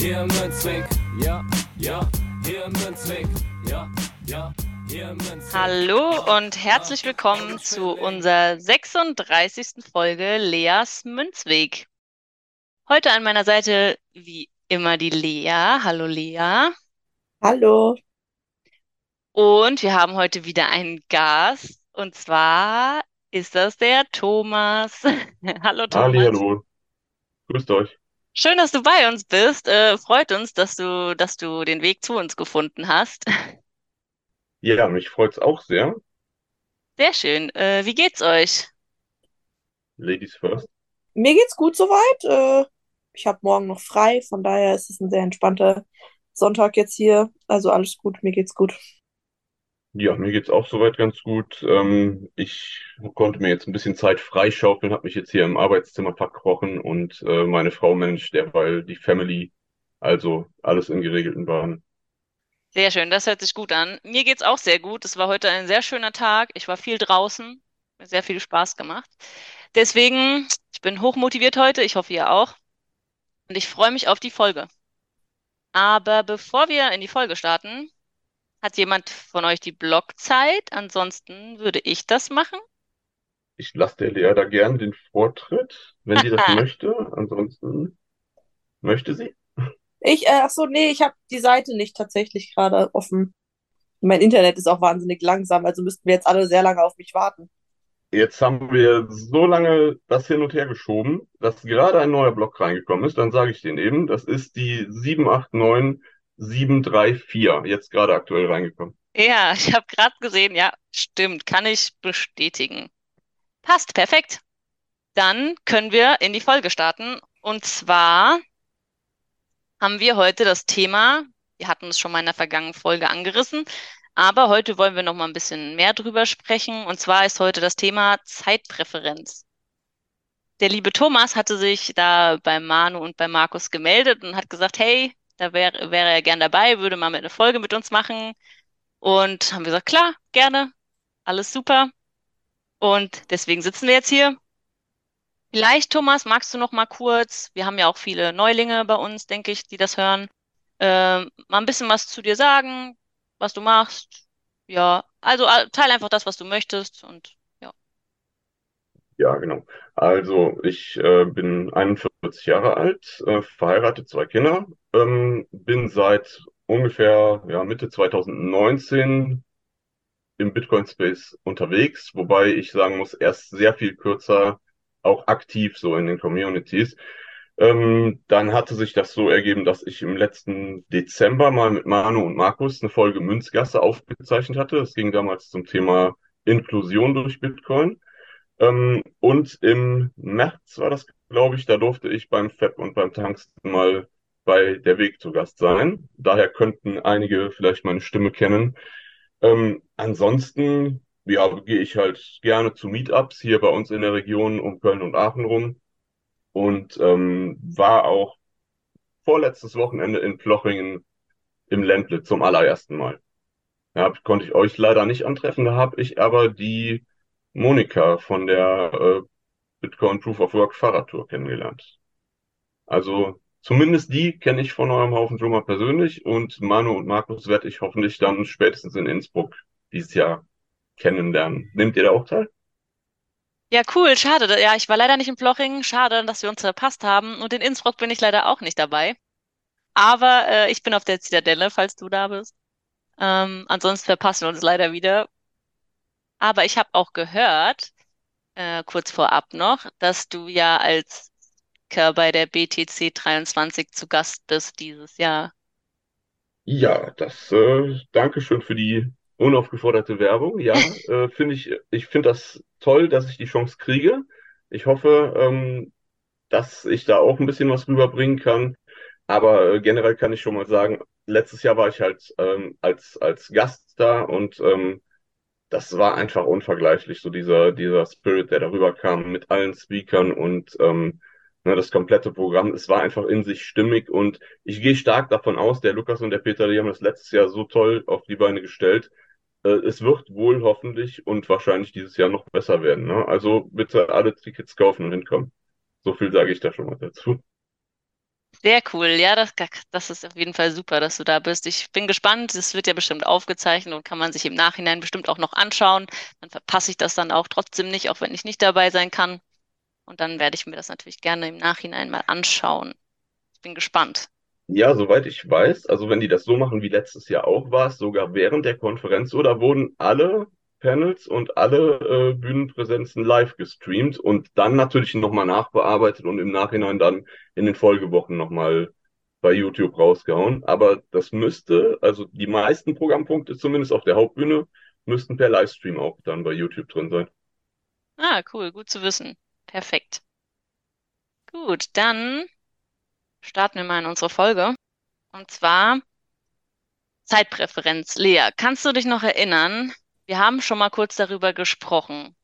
Hier im Münzweg, ja, ja, hier im Münzweg, ja, ja. Hallo und herzlich willkommen zu unserer 36. Folge Leas Münzweg. Heute an meiner Seite wie immer die Lea. Hallo Lea. Hallo. Und wir haben heute wieder einen Gast. Und zwar ist das der Thomas. Hallo Thomas. Hallihallo. Grüßt euch. Schön, dass du bei uns bist. Äh, freut uns, dass du, dass du den Weg zu uns gefunden hast. Ja, mich freut's auch sehr. Sehr schön. Äh, wie geht's euch? Ladies first. Mir geht's gut soweit. Äh, ich habe morgen noch frei, von daher ist es ein sehr entspannter Sonntag jetzt hier. Also alles gut, mir geht's gut. Ja, mir geht's auch soweit ganz gut. Ähm, ich konnte mir jetzt ein bisschen Zeit freischaufeln, habe mich jetzt hier im Arbeitszimmer verkrochen und äh, meine Frau managt derweil die Family. Also alles in geregelten Bahnen. Sehr schön, das hört sich gut an. Mir geht's auch sehr gut. Es war heute ein sehr schöner Tag. Ich war viel draußen, mir sehr viel Spaß gemacht. Deswegen, ich bin hochmotiviert heute. Ich hoffe, ihr auch. Und ich freue mich auf die Folge. Aber bevor wir in die Folge starten, hat jemand von euch die Blockzeit? Ansonsten würde ich das machen. Ich lasse der Lea da gern den Vortritt, wenn sie das möchte. Ansonsten möchte sie. Ich, äh, ach so, nee, ich habe die Seite nicht tatsächlich gerade offen. Mein Internet ist auch wahnsinnig langsam, also müssten wir jetzt alle sehr lange auf mich warten. Jetzt haben wir so lange das hin und her geschoben, dass gerade ein neuer Block reingekommen ist. Dann sage ich den eben. Das ist die 789734, jetzt gerade aktuell reingekommen. Ja, ich habe gerade gesehen, ja, stimmt, kann ich bestätigen. Passt, perfekt. Dann können wir in die Folge starten. Und zwar haben wir heute das Thema, wir hatten es schon mal in der vergangenen Folge angerissen, aber heute wollen wir noch mal ein bisschen mehr drüber sprechen. Und zwar ist heute das Thema Zeitpräferenz. Der liebe Thomas hatte sich da bei Manu und bei Markus gemeldet und hat gesagt, hey, da wäre wäre er gern dabei, würde mal eine Folge mit uns machen. Und haben wir gesagt, klar, gerne, alles super. Und deswegen sitzen wir jetzt hier. Vielleicht, Thomas, magst du noch mal kurz, wir haben ja auch viele Neulinge bei uns, denke ich, die das hören, äh, mal ein bisschen was zu dir sagen, was du machst. Ja, also äh, teil einfach das, was du möchtest und ja. Ja, genau. Also ich äh, bin 41 Jahre alt, äh, verheiratet, zwei Kinder, ähm, bin seit ungefähr ja, Mitte 2019 im Bitcoin-Space unterwegs, wobei ich sagen muss, erst sehr viel kürzer auch aktiv so in den Communities. Ähm, dann hatte sich das so ergeben, dass ich im letzten Dezember mal mit Manu und Markus eine Folge Münzgasse aufgezeichnet hatte. Es ging damals zum Thema Inklusion durch Bitcoin. Ähm, und im März war das, glaube ich, da durfte ich beim FEP und beim Tangsten mal bei der Weg zu Gast sein. Daher könnten einige vielleicht meine Stimme kennen. Ähm, ansonsten, ja, gehe ich halt gerne zu Meetups hier bei uns in der Region um Köln und Aachen rum und ähm, war auch vorletztes Wochenende in Plochingen im Ländle zum allerersten Mal. Ja, konnte ich euch leider nicht antreffen, da habe ich aber die Monika von der äh, Bitcoin Proof of Work Fahrradtour kennengelernt. Also zumindest die kenne ich von eurem Haufen schon mal persönlich und Manu und Markus werde ich hoffentlich dann spätestens in Innsbruck dieses Jahr kennenlernen. Nehmt ihr da auch teil? Ja, cool, schade. Ja, ich war leider nicht in Plochingen. Schade, dass wir uns verpasst haben. Und in Innsbruck bin ich leider auch nicht dabei. Aber äh, ich bin auf der Zitadelle, falls du da bist. Ähm, ansonsten verpassen wir uns leider wieder. Aber ich habe auch gehört, äh, kurz vorab noch, dass du ja als Speaker bei der BTC 23 zu Gast bist dieses Jahr. Ja, das äh, danke schön für die unaufgeforderte Werbung. Ja, äh, finde ich, ich finde das toll, dass ich die Chance kriege. Ich hoffe, ähm, dass ich da auch ein bisschen was rüberbringen kann. Aber äh, generell kann ich schon mal sagen, letztes Jahr war ich halt ähm, als, als Gast da und ähm, das war einfach unvergleichlich, so dieser, dieser Spirit, der darüber kam mit allen Speakern und ähm, ne, das komplette Programm. Es war einfach in sich stimmig und ich gehe stark davon aus, der Lukas und der Peter, die haben das letztes Jahr so toll auf die Beine gestellt. Äh, es wird wohl hoffentlich und wahrscheinlich dieses Jahr noch besser werden. Ne? Also bitte alle Tickets kaufen und hinkommen. So viel sage ich da schon mal dazu. Sehr cool. Ja, das, das ist auf jeden Fall super, dass du da bist. Ich bin gespannt. Es wird ja bestimmt aufgezeichnet und kann man sich im Nachhinein bestimmt auch noch anschauen. Dann verpasse ich das dann auch trotzdem nicht, auch wenn ich nicht dabei sein kann. Und dann werde ich mir das natürlich gerne im Nachhinein mal anschauen. Ich bin gespannt. Ja, soweit ich weiß, also wenn die das so machen wie letztes Jahr auch war es sogar während der Konferenz so, da wurden alle Panels und alle äh, Bühnenpräsenzen live gestreamt und dann natürlich nochmal nachbearbeitet und im Nachhinein dann in den Folgewochen nochmal bei YouTube rausgehauen. Aber das müsste, also die meisten Programmpunkte, zumindest auf der Hauptbühne, müssten per Livestream auch dann bei YouTube drin sein. Ah, cool, gut zu wissen. Perfekt. Gut, dann starten wir mal in unsere Folge. Und zwar Zeitpräferenz. Lea, kannst du dich noch erinnern, wir haben schon mal kurz darüber gesprochen.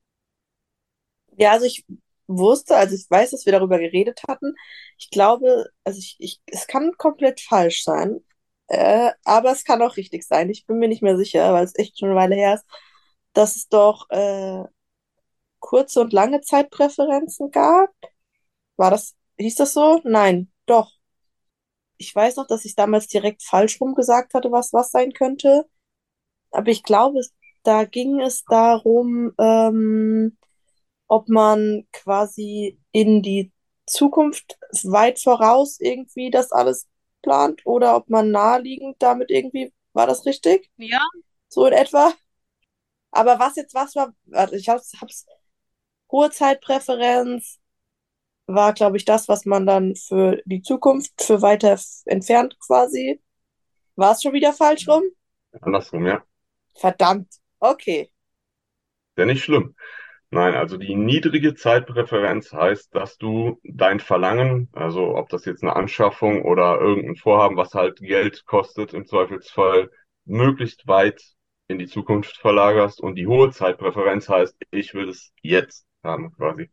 Ja, also ich wusste, also ich weiß, dass wir darüber geredet hatten. Ich glaube, also ich, ich, es kann komplett falsch sein, äh, aber es kann auch richtig sein. Ich bin mir nicht mehr sicher, weil es echt schon eine Weile her ist, dass es doch äh, kurze und lange Zeitpräferenzen gab. War das, hieß das so? Nein, doch. Ich weiß noch, dass ich damals direkt falsch rum gesagt hatte, was was sein könnte. Aber ich glaube, da ging es darum, ähm, ob man quasi in die Zukunft weit voraus irgendwie das alles plant oder ob man naheliegend damit irgendwie, war das richtig? Ja. So in etwa. Aber was jetzt was war, warte, ich hab's, hab's, hohe Zeitpräferenz war, glaube ich, das, was man dann für die Zukunft, für weiter entfernt quasi. War es schon wieder falsch rum? Andersrum, ja. Verdammt. Okay. Ja, nicht schlimm. Nein, also die niedrige Zeitpräferenz heißt, dass du dein Verlangen, also ob das jetzt eine Anschaffung oder irgendein Vorhaben, was halt Geld kostet, im Zweifelsfall möglichst weit in die Zukunft verlagerst. Und die hohe Zeitpräferenz heißt, ich will es jetzt haben, quasi.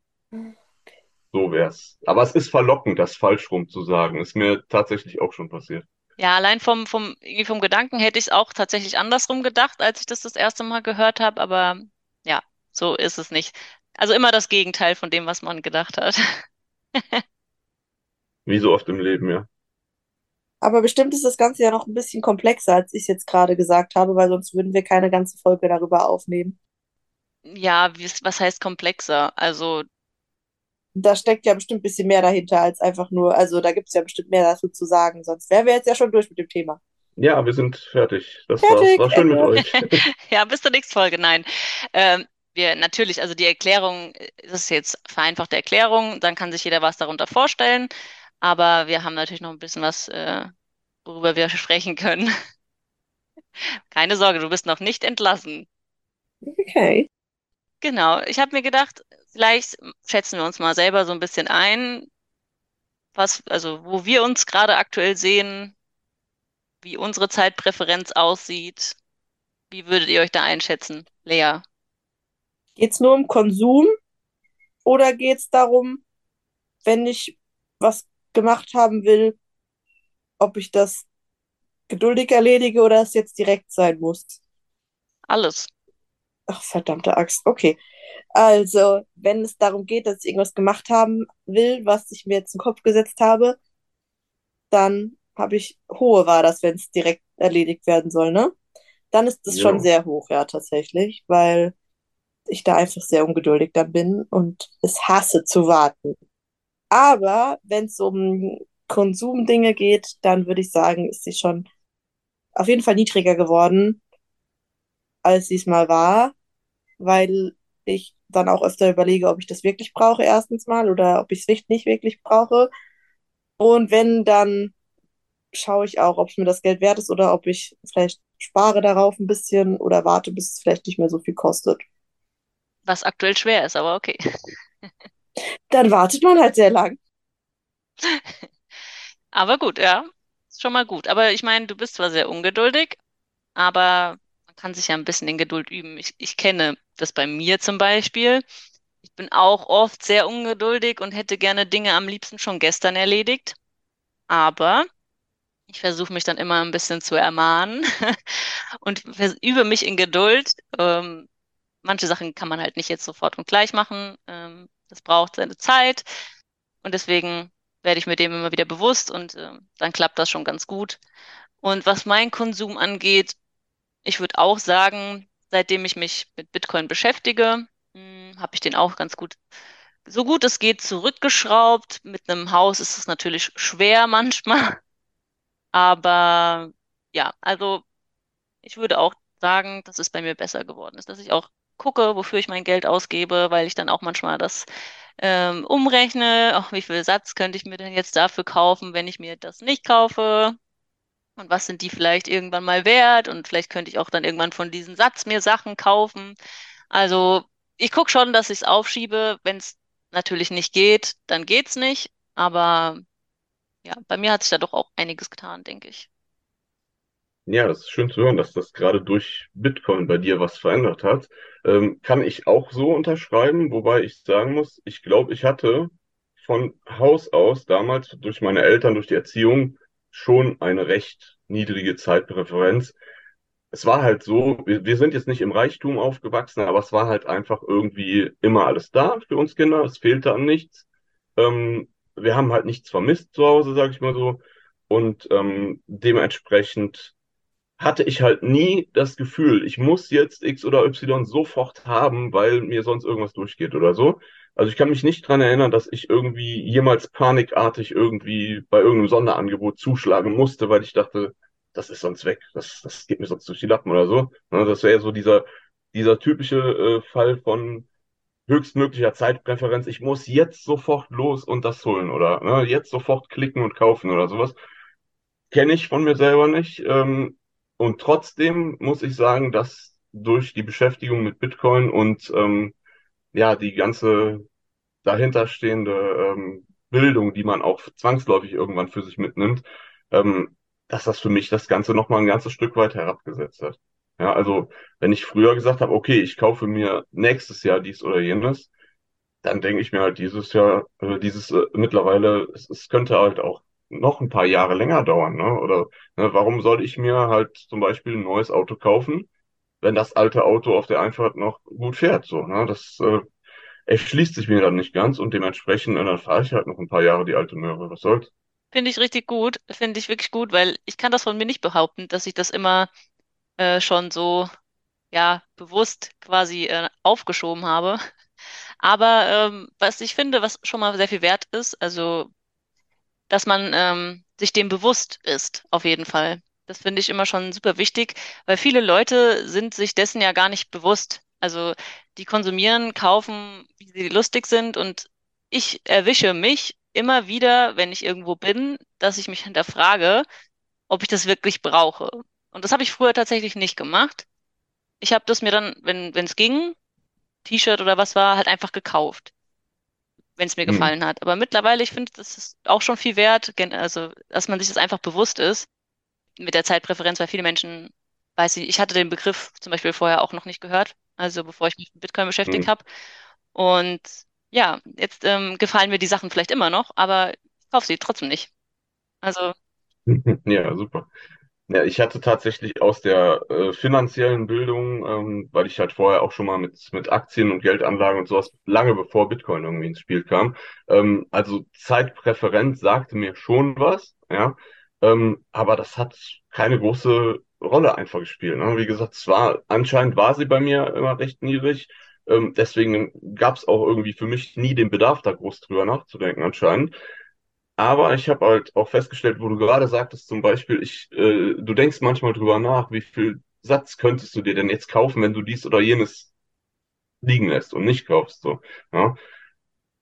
So wär's. Aber es ist verlockend, das falsch rum zu sagen. Ist mir tatsächlich auch schon passiert. Ja, allein vom, vom, irgendwie vom Gedanken hätte ich es auch tatsächlich andersrum gedacht, als ich das das erste Mal gehört habe, aber ja, so ist es nicht. Also immer das Gegenteil von dem, was man gedacht hat. Wie so oft im Leben, ja. Aber bestimmt ist das Ganze ja noch ein bisschen komplexer, als ich es jetzt gerade gesagt habe, weil sonst würden wir keine ganze Folge darüber aufnehmen. Ja, was heißt komplexer? Also da steckt ja bestimmt ein bisschen mehr dahinter als einfach nur, also da gibt es ja bestimmt mehr dazu zu sagen, sonst wären wir jetzt ja schon durch mit dem Thema. Ja, wir sind fertig. Das fertig, war, war schön mit euch. ja, bis zur nächsten Folge. Nein. Ähm, wir natürlich, also die Erklärung das ist jetzt vereinfachte Erklärung, dann kann sich jeder was darunter vorstellen. Aber wir haben natürlich noch ein bisschen was, äh, worüber wir sprechen können. Keine Sorge, du bist noch nicht entlassen. Okay. Genau, ich habe mir gedacht, vielleicht schätzen wir uns mal selber so ein bisschen ein, was, also wo wir uns gerade aktuell sehen, wie unsere Zeitpräferenz aussieht. Wie würdet ihr euch da einschätzen, Lea? Geht es nur um Konsum oder geht es darum, wenn ich was gemacht haben will, ob ich das geduldig erledige oder es jetzt direkt sein muss? Alles. Ach, verdammte Axt. Okay. Also, wenn es darum geht, dass ich irgendwas gemacht haben will, was ich mir jetzt in den Kopf gesetzt habe, dann habe ich hohe war das, wenn es direkt erledigt werden soll, ne? Dann ist ja. schon sehr hoch, ja, tatsächlich, weil ich da einfach sehr ungeduldig dann bin und es hasse zu warten. Aber wenn es um Konsumdinge geht, dann würde ich sagen, ist sie schon auf jeden Fall niedriger geworden, als sie es mal war, weil ich dann auch öfter überlege, ob ich das wirklich brauche, erstens mal, oder ob ich es nicht wirklich brauche. Und wenn, dann schaue ich auch, ob es mir das Geld wert ist oder ob ich vielleicht spare darauf ein bisschen oder warte, bis es vielleicht nicht mehr so viel kostet. Was aktuell schwer ist, aber okay. Dann wartet man halt sehr lang. Aber gut, ja, ist schon mal gut. Aber ich meine, du bist zwar sehr ungeduldig, aber man kann sich ja ein bisschen in Geduld üben. Ich, ich kenne das bei mir zum Beispiel. Ich bin auch oft sehr ungeduldig und hätte gerne Dinge am liebsten schon gestern erledigt. Aber ich versuche mich dann immer ein bisschen zu ermahnen und übe mich in Geduld. Ähm, manche Sachen kann man halt nicht jetzt sofort und gleich machen. Ähm, das braucht seine Zeit. Und deswegen werde ich mir dem immer wieder bewusst und äh, dann klappt das schon ganz gut. Und was mein Konsum angeht, ich würde auch sagen, seitdem ich mich mit Bitcoin beschäftige, hm, habe ich den auch ganz gut, so gut es geht, zurückgeschraubt. Mit einem Haus ist es natürlich schwer manchmal. Aber ja, also ich würde auch sagen, dass es bei mir besser geworden ist, dass ich auch gucke, wofür ich mein Geld ausgebe, weil ich dann auch manchmal das ähm, umrechne, auch wie viel Satz könnte ich mir denn jetzt dafür kaufen, wenn ich mir das nicht kaufe? Und was sind die vielleicht irgendwann mal wert? Und vielleicht könnte ich auch dann irgendwann von diesem Satz mir Sachen kaufen. Also ich gucke schon, dass ich es aufschiebe. Wenn es natürlich nicht geht, dann geht's nicht. Aber ja, bei mir hat sich da doch auch einiges getan, denke ich. Ja, das ist schön zu hören, dass das gerade durch Bitcoin bei dir was verändert hat. Ähm, kann ich auch so unterschreiben, wobei ich sagen muss, ich glaube, ich hatte von Haus aus damals durch meine Eltern, durch die Erziehung schon eine recht niedrige Zeitpräferenz. Es war halt so, wir, wir sind jetzt nicht im Reichtum aufgewachsen, aber es war halt einfach irgendwie immer alles da für uns Kinder. Es fehlte an nichts. Ähm, wir haben halt nichts vermisst zu Hause, sag ich mal so. Und ähm, dementsprechend hatte ich halt nie das Gefühl, ich muss jetzt X oder Y sofort haben, weil mir sonst irgendwas durchgeht oder so. Also ich kann mich nicht dran erinnern, dass ich irgendwie jemals panikartig irgendwie bei irgendeinem Sonderangebot zuschlagen musste, weil ich dachte, das ist sonst weg, das, das geht mir sonst durch die Lappen oder so. Ne, das wäre so dieser, dieser typische äh, Fall von höchstmöglicher Zeitpräferenz. Ich muss jetzt sofort los und das holen oder ne, jetzt sofort klicken und kaufen oder sowas. Kenne ich von mir selber nicht. Ähm, und trotzdem muss ich sagen, dass durch die Beschäftigung mit Bitcoin und ähm, ja, die ganze dahinterstehende ähm, Bildung, die man auch zwangsläufig irgendwann für sich mitnimmt, ähm, dass das für mich das Ganze nochmal ein ganzes Stück weit herabgesetzt hat. Ja, also wenn ich früher gesagt habe, okay, ich kaufe mir nächstes Jahr dies oder jenes, dann denke ich mir halt dieses Jahr, äh, dieses äh, mittlerweile, es, es könnte halt auch noch ein paar Jahre länger dauern, ne? Oder ne, warum soll ich mir halt zum Beispiel ein neues Auto kaufen, wenn das alte Auto auf der Einfahrt noch gut fährt, so, ne? Das äh, erschließt sich mir dann nicht ganz und dementsprechend, äh, dann fahre ich halt noch ein paar Jahre die alte Möhre. Was soll's? Finde ich richtig gut, finde ich wirklich gut, weil ich kann das von mir nicht behaupten, dass ich das immer äh, schon so, ja, bewusst quasi äh, aufgeschoben habe. Aber ähm, was ich finde, was schon mal sehr viel wert ist, also dass man ähm, sich dem bewusst ist, auf jeden Fall. Das finde ich immer schon super wichtig, weil viele Leute sind sich dessen ja gar nicht bewusst. Also die konsumieren, kaufen, wie sie lustig sind und ich erwische mich immer wieder, wenn ich irgendwo bin, dass ich mich hinterfrage, ob ich das wirklich brauche. Und das habe ich früher tatsächlich nicht gemacht. Ich habe das mir dann, wenn wenn es ging, T-Shirt oder was war, halt einfach gekauft wenn es mir Hm. gefallen hat. Aber mittlerweile, ich finde, das ist auch schon viel wert, also dass man sich das einfach bewusst ist mit der Zeitpräferenz, weil viele Menschen, weiß ich, ich hatte den Begriff zum Beispiel vorher auch noch nicht gehört, also bevor ich mich mit Bitcoin beschäftigt Hm. habe. Und ja, jetzt ähm, gefallen mir die Sachen vielleicht immer noch, aber ich kaufe sie trotzdem nicht. Also, Ja, super. Ja, ich hatte tatsächlich aus der äh, finanziellen Bildung, ähm, weil ich halt vorher auch schon mal mit, mit Aktien und Geldanlagen und sowas, lange bevor Bitcoin irgendwie ins Spiel kam. Ähm, also Zeitpräferenz sagte mir schon was, ja, ähm, aber das hat keine große Rolle einfach gespielt. Ne? Wie gesagt, es war, anscheinend war sie bei mir immer recht niedrig. Ähm, deswegen gab es auch irgendwie für mich nie den Bedarf, da groß drüber nachzudenken, anscheinend. Aber ich habe halt auch festgestellt, wo du gerade sagtest, zum Beispiel, ich, äh, du denkst manchmal drüber nach, wie viel Satz könntest du dir denn jetzt kaufen, wenn du dies oder jenes liegen lässt und nicht kaufst, so. Ja.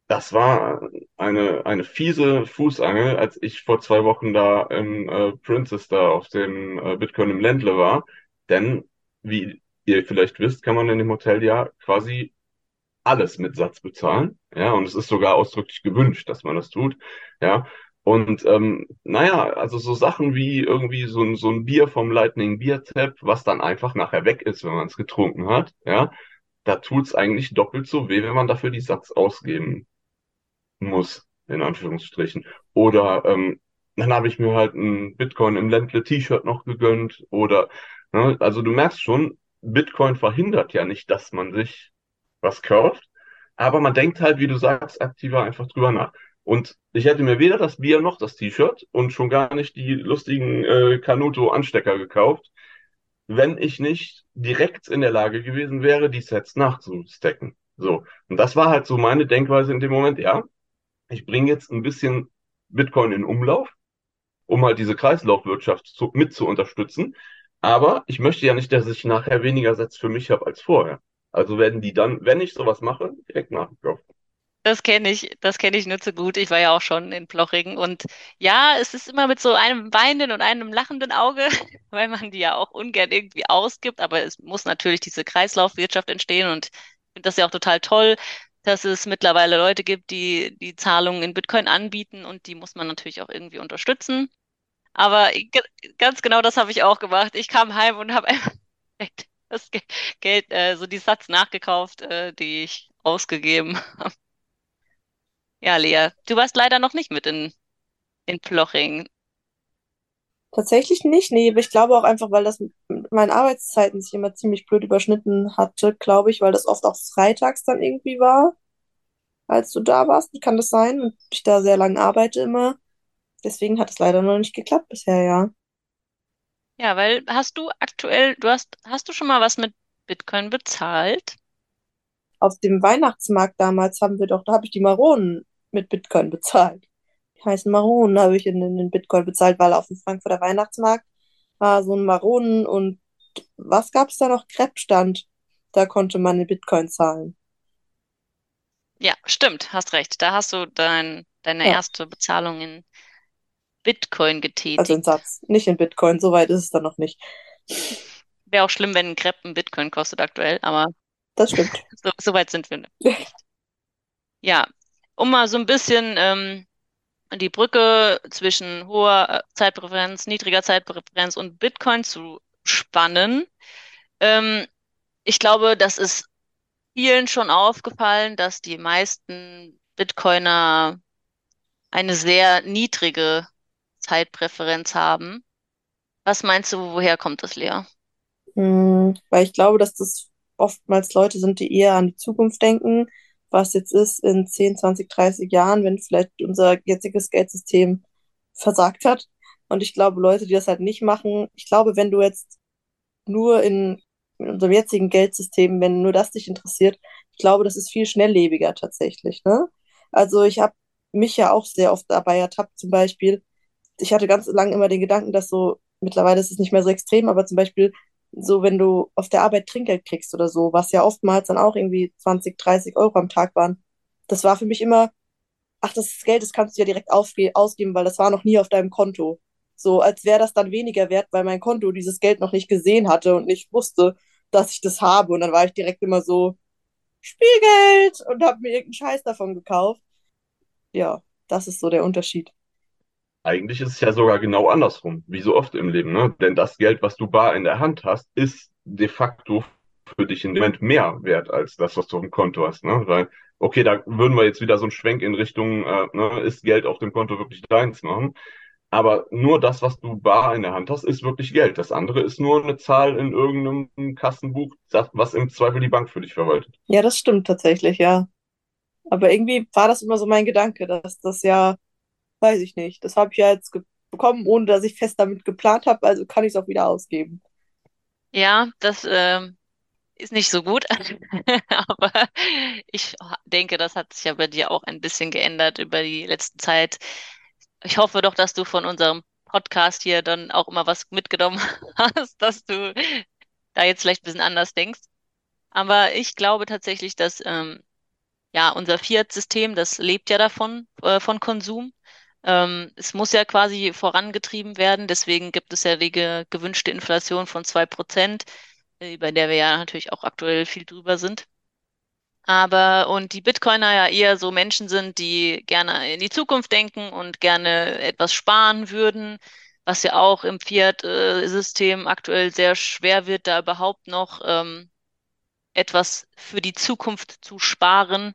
Das war eine, eine fiese Fußangel, als ich vor zwei Wochen da im äh, Princess da auf dem äh, Bitcoin im Ländle war. Denn, wie ihr vielleicht wisst, kann man in dem Hotel ja quasi alles mit Satz bezahlen. Ja, und es ist sogar ausdrücklich gewünscht, dass man das tut. Ja, und ähm, naja, also so Sachen wie irgendwie so ein, so ein Bier vom Lightning Beer Tap, was dann einfach nachher weg ist, wenn man es getrunken hat, ja, da tut's eigentlich doppelt so weh, wenn man dafür die Satz ausgeben muss, in Anführungsstrichen. Oder ähm, dann habe ich mir halt ein Bitcoin im Ländle T-Shirt noch gegönnt. Oder, ne, also du merkst schon, Bitcoin verhindert ja nicht, dass man sich was kauft, aber man denkt halt, wie du sagst, aktiver einfach drüber nach. Und ich hätte mir weder das Bier noch das T-Shirt und schon gar nicht die lustigen äh, Canuto-Anstecker gekauft, wenn ich nicht direkt in der Lage gewesen wäre, die Sets nachzustecken. So. Und das war halt so meine Denkweise in dem Moment, ja. Ich bringe jetzt ein bisschen Bitcoin in Umlauf, um halt diese Kreislaufwirtschaft zu, mit zu unterstützen. Aber ich möchte ja nicht, dass ich nachher weniger Sets für mich habe als vorher. Also werden die dann, wenn ich sowas mache, direkt nachgekauft. Das kenne ich, das kenne ich nur zu gut. Ich war ja auch schon in Plochingen und ja, es ist immer mit so einem weinenden und einem lachenden Auge, weil man die ja auch ungern irgendwie ausgibt, aber es muss natürlich diese Kreislaufwirtschaft entstehen und ich finde das ja auch total toll, dass es mittlerweile Leute gibt, die die Zahlungen in Bitcoin anbieten und die muss man natürlich auch irgendwie unterstützen. Aber ganz genau das habe ich auch gemacht. Ich kam heim und habe einfach das Geld, äh, so die Satz nachgekauft, äh, die ich ausgegeben habe. Ja, Lea, du warst leider noch nicht mit in, in Ploching. Tatsächlich nicht, nee, aber ich glaube auch einfach, weil das mit meinen Arbeitszeiten sich immer ziemlich blöd überschnitten hatte, glaube ich, weil das oft auch freitags dann irgendwie war, als du da warst. Kann das sein? Und ich da sehr lange arbeite immer. Deswegen hat es leider noch nicht geklappt bisher, ja. Ja, weil hast du aktuell, du hast, hast du schon mal was mit Bitcoin bezahlt? Auf dem Weihnachtsmarkt damals haben wir doch, da habe ich die Maronen mit Bitcoin bezahlt. Die heißen Maronen habe ich in, in den Bitcoin bezahlt, weil auf dem Frankfurter Weihnachtsmarkt war so ein Maronen und was gab es da noch? Crepe-Stand. Da konnte man in Bitcoin zahlen. Ja, stimmt, hast recht. Da hast du dein, deine Ja, erste Bezahlung in Bitcoin also in getätigt. Satz, nicht in Bitcoin. So weit ist es dann noch nicht. Wäre auch schlimm, wenn ein Crepe ein Bitcoin kostet aktuell, aber Das stimmt. so, so weit sind wir nicht. Ja, um mal so ein bisschen ähm, die Brücke zwischen hoher äh, Zeitpräferenz, niedriger Zeitpräferenz und Bitcoin zu spannen. Ähm, ich glaube, das ist vielen schon aufgefallen, dass die meisten Bitcoiner eine sehr niedrige Zeitpräferenz haben. Was meinst du, woher kommt das, Lea? Hm, weil ich glaube, dass das oftmals Leute sind, die eher an die Zukunft denken, was jetzt ist in 10, 20, 30 Jahren, wenn vielleicht unser jetziges Geldsystem versagt hat. Und ich glaube, Leute, die das halt nicht machen, ich glaube, wenn du jetzt nur in, in unserem jetzigen Geldsystem, wenn nur das dich interessiert, ich glaube, das ist viel schnelllebiger tatsächlich, ne? Also ich habe mich ja auch sehr oft dabei ertappt, zum Beispiel, ich hatte ganz lange immer den Gedanken, dass so, mittlerweile ist es nicht mehr so extrem, aber zum Beispiel so, wenn du auf der Arbeit Trinkgeld kriegst oder so, was ja oftmals dann auch irgendwie 20, 30 Euro am Tag waren, das war für mich immer, ach, das ist Geld, das kannst du ja direkt ausgeben, weil das war noch nie auf deinem Konto. So, als wäre das dann weniger wert, weil mein Konto dieses Geld noch nicht gesehen hatte und nicht wusste, dass ich das habe. Und dann war ich direkt immer so, Spielgeld und habe mir irgendeinen Scheiß davon gekauft. Ja, das ist so der Unterschied. Eigentlich ist es ja sogar genau andersrum, wie so oft im Leben, ne? Denn das Geld, was du bar in der Hand hast, ist de facto für dich dem Moment mehr wert als das, was du auf dem Konto hast, ne? Weil, okay, da würden wir jetzt wieder so einen Schwenk in Richtung, äh, ne, ist Geld auf dem Konto wirklich deins machen? Aber nur das, was du bar in der Hand hast, ist wirklich Geld. Das andere ist nur eine Zahl in irgendeinem Kassenbuch, was im Zweifel die Bank für dich verwaltet. Ja, das stimmt tatsächlich, ja. Aber irgendwie war das immer so mein Gedanke, dass das ja, weiß ich nicht, das habe ich ja jetzt bekommen, ohne dass ich fest damit geplant habe, also kann ich es auch wieder ausgeben. Ja, das ähm, ist nicht so gut, aber ich denke, das hat sich ja bei dir auch ein bisschen geändert über die letzte Zeit. Ich hoffe doch, dass du von unserem Podcast hier dann auch immer was mitgenommen hast, dass du da jetzt vielleicht ein bisschen anders denkst. Aber ich glaube tatsächlich, dass ähm, ja unser Fiat-System, das lebt ja davon, äh, von Konsum. Ähm, es muss ja quasi vorangetrieben werden, deswegen gibt es ja die ge gewünschte Inflation von 2%, äh, bei der wir ja natürlich auch aktuell viel drüber sind. Aber und die Bitcoiner ja eher so Menschen sind, die gerne in die Zukunft denken und gerne etwas sparen würden, was ja auch im Fiat-System aktuell sehr schwer wird, da überhaupt noch ähm, etwas für die Zukunft zu sparen.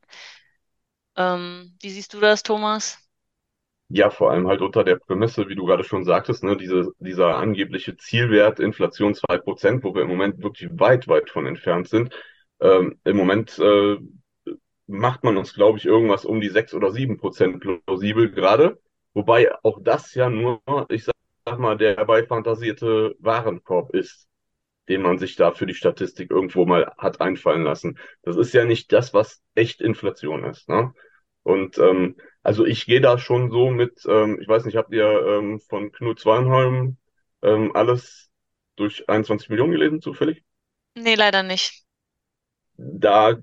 Ähm, wie siehst du das, Thomas? Ja, vor allem halt unter der Prämisse, wie du gerade schon sagtest, ne, diese, dieser angebliche Zielwert Inflation zwei Prozent, wo wir im Moment wirklich weit, weit von entfernt sind. Ähm, Im Moment äh, macht man uns, glaube ich, irgendwas um die sechs oder sieben Prozent plausibel gerade. Wobei auch das ja nur, ich sag mal, der herbeifantasierte Warenkorb ist, den man sich da für die Statistik irgendwo mal hat einfallen lassen. Das ist ja nicht das, was echt Inflation ist. Ne? Und ähm, also ich gehe da schon so mit, ähm, ich weiß nicht, habt ihr ähm, von Knut Zweienholm ähm, alles durch 21 Millionen gelesen, zufällig? Nee, leider nicht. Da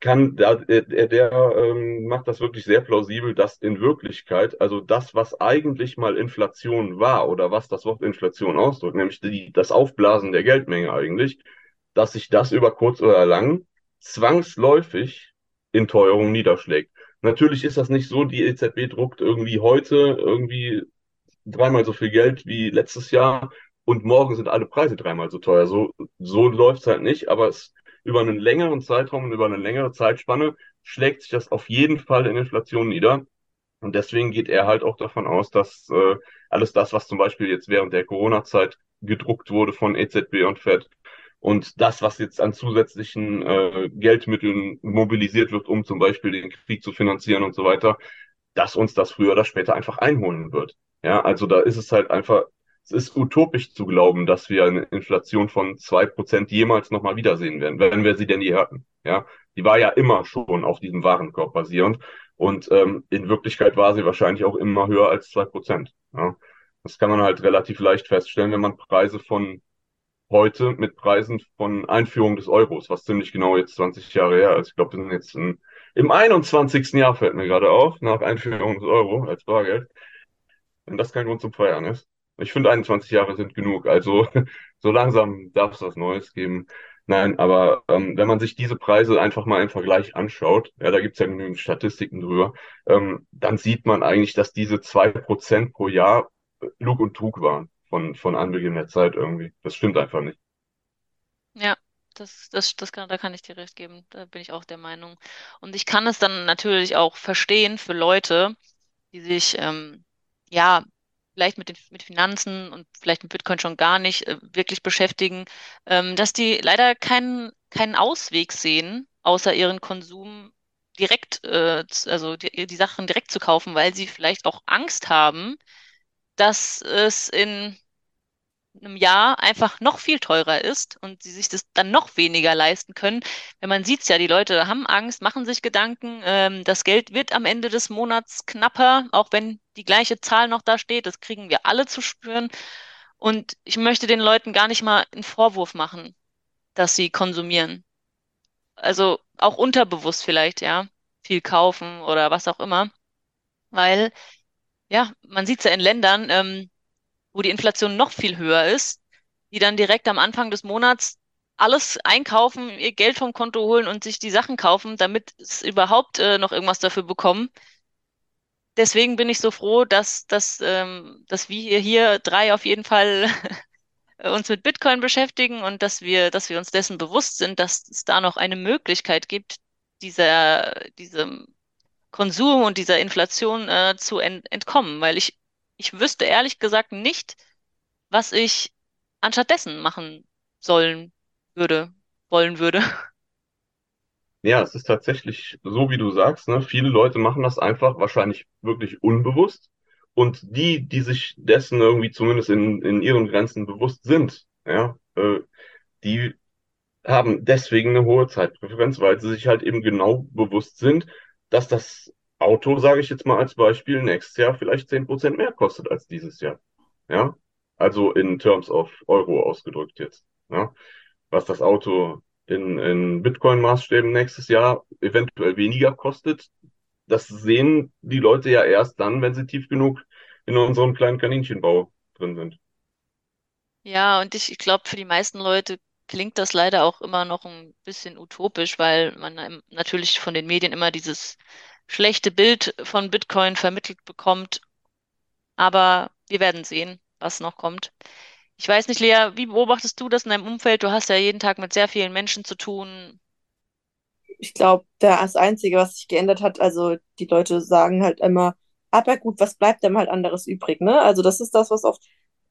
kann, da, der, der ähm, macht das wirklich sehr plausibel, dass in Wirklichkeit, also das, was eigentlich mal Inflation war oder was das Wort Inflation ausdrückt, nämlich die, das Aufblasen der Geldmenge eigentlich, dass sich das über kurz oder lang zwangsläufig in Teuerung niederschlägt. Natürlich ist das nicht so, die EZB druckt irgendwie heute irgendwie dreimal so viel Geld wie letztes Jahr und morgen sind alle Preise dreimal so teuer. So, so läuft's halt nicht, aber es über einen längeren Zeitraum und über eine längere Zeitspanne schlägt sich das auf jeden Fall in Inflation nieder. Und deswegen geht er halt auch davon aus, dass äh, alles das, was zum Beispiel jetzt während der Corona-Zeit gedruckt wurde von EZB und Fed und das, was jetzt an zusätzlichen äh, Geldmitteln mobilisiert wird, um zum Beispiel den Krieg zu finanzieren und so weiter, dass uns das früher oder später einfach einholen wird. Ja, also da ist es halt einfach es ist utopisch zu glauben, dass wir eine Inflation von zwei Prozent jemals nochmal wiedersehen werden, wenn wir sie denn je hatten. Ja, die war ja immer schon auf diesem Warenkorb basierend und ähm, in Wirklichkeit war sie wahrscheinlich auch immer höher als zwei Prozent. Ja, das kann man halt relativ leicht feststellen, wenn man Preise von heute mit Preisen von Einführung des Euros, was ziemlich genau jetzt 20 Jahre her ist. Ich glaube, wir sind jetzt in, im 21. Jahr, fällt mir gerade auf, nach Einführung des Euro als Bargeld. Wenn das kein Grund zum Feiern ist. Ich finde 21 Jahre sind genug. Also so langsam darf es was Neues geben. Nein, aber ähm, wenn man sich diese Preise einfach mal im Vergleich anschaut, ja, da gibt's ja genügend Statistiken drüber, ähm, dann sieht man eigentlich, dass diese zwei Prozent pro Jahr Lug und Trug waren von, von Anbeginn der Zeit irgendwie. Das stimmt einfach nicht. Ja, das, das, das kann, da kann ich dir recht geben. Da bin ich auch der Meinung. Und ich kann es dann natürlich auch verstehen für Leute, die sich ähm, ja vielleicht mit den mit Finanzen und vielleicht mit Bitcoin schon gar nicht äh, wirklich beschäftigen, ähm, dass die leider keinen keinen Ausweg sehen, außer ihren Konsum direkt, äh, also die, die Sachen direkt zu kaufen, weil sie vielleicht auch Angst haben, dass es in einem Jahr einfach noch viel teurer ist und sie sich das dann noch weniger leisten können. Wenn man sieht es ja, die Leute haben Angst, machen sich Gedanken, ähm, das Geld wird am Ende des Monats knapper, auch wenn die gleiche Zahl noch da steht, das kriegen wir alle zu spüren. Und ich möchte den Leuten gar nicht mal einen Vorwurf machen, dass sie konsumieren. Also auch unterbewusst vielleicht, ja, viel kaufen oder was auch immer. Weil, ja, man sieht es ja in Ländern, ähm, wo die Inflation noch viel höher ist, die dann direkt am Anfang des Monats alles einkaufen, ihr Geld vom Konto holen und sich die Sachen kaufen, damit es überhaupt äh, noch irgendwas dafür bekommen. Deswegen bin ich so froh, dass, dass, ähm, dass wir hier drei auf jeden Fall uns mit Bitcoin beschäftigen und dass wir, dass wir uns dessen bewusst sind, dass es da noch eine Möglichkeit gibt, dieser, diesem Konsum und dieser Inflation äh, zu ent entkommen. Weil ich ich wüsste ehrlich gesagt nicht, was ich anstattdessen machen sollen würde, wollen würde. Ja, es ist tatsächlich so, wie du sagst, ne? Viele Leute machen das einfach wahrscheinlich wirklich unbewusst. Und die, die sich dessen irgendwie zumindest in, in ihren Grenzen bewusst sind, ja, äh, die haben deswegen eine hohe Zeitpräferenz, weil sie sich halt eben genau bewusst sind, dass das Auto, sage ich jetzt mal als Beispiel, nächstes Jahr vielleicht zehn Prozent mehr kostet als dieses Jahr. Ja, also in Terms of Euro ausgedrückt jetzt. Ja, was das Auto in, in Bitcoin-Maßstäben nächstes Jahr eventuell weniger kostet, das sehen die Leute ja erst dann, wenn sie tief genug in unserem kleinen Kaninchenbau drin sind. Ja, und ich, ich glaube, für die meisten Leute klingt das leider auch immer noch ein bisschen utopisch, weil man natürlich von den Medien immer dieses schlechte Bild von Bitcoin vermittelt bekommt. Aber wir werden sehen, was noch kommt. Ich weiß nicht, Lea, wie beobachtest du das in deinem Umfeld? Du hast ja jeden Tag mit sehr vielen Menschen zu tun. Ich glaube, das Einzige, was sich geändert hat, also die Leute sagen halt immer, aber gut, was bleibt denn halt anderes übrig, ne? Also das ist das, was oft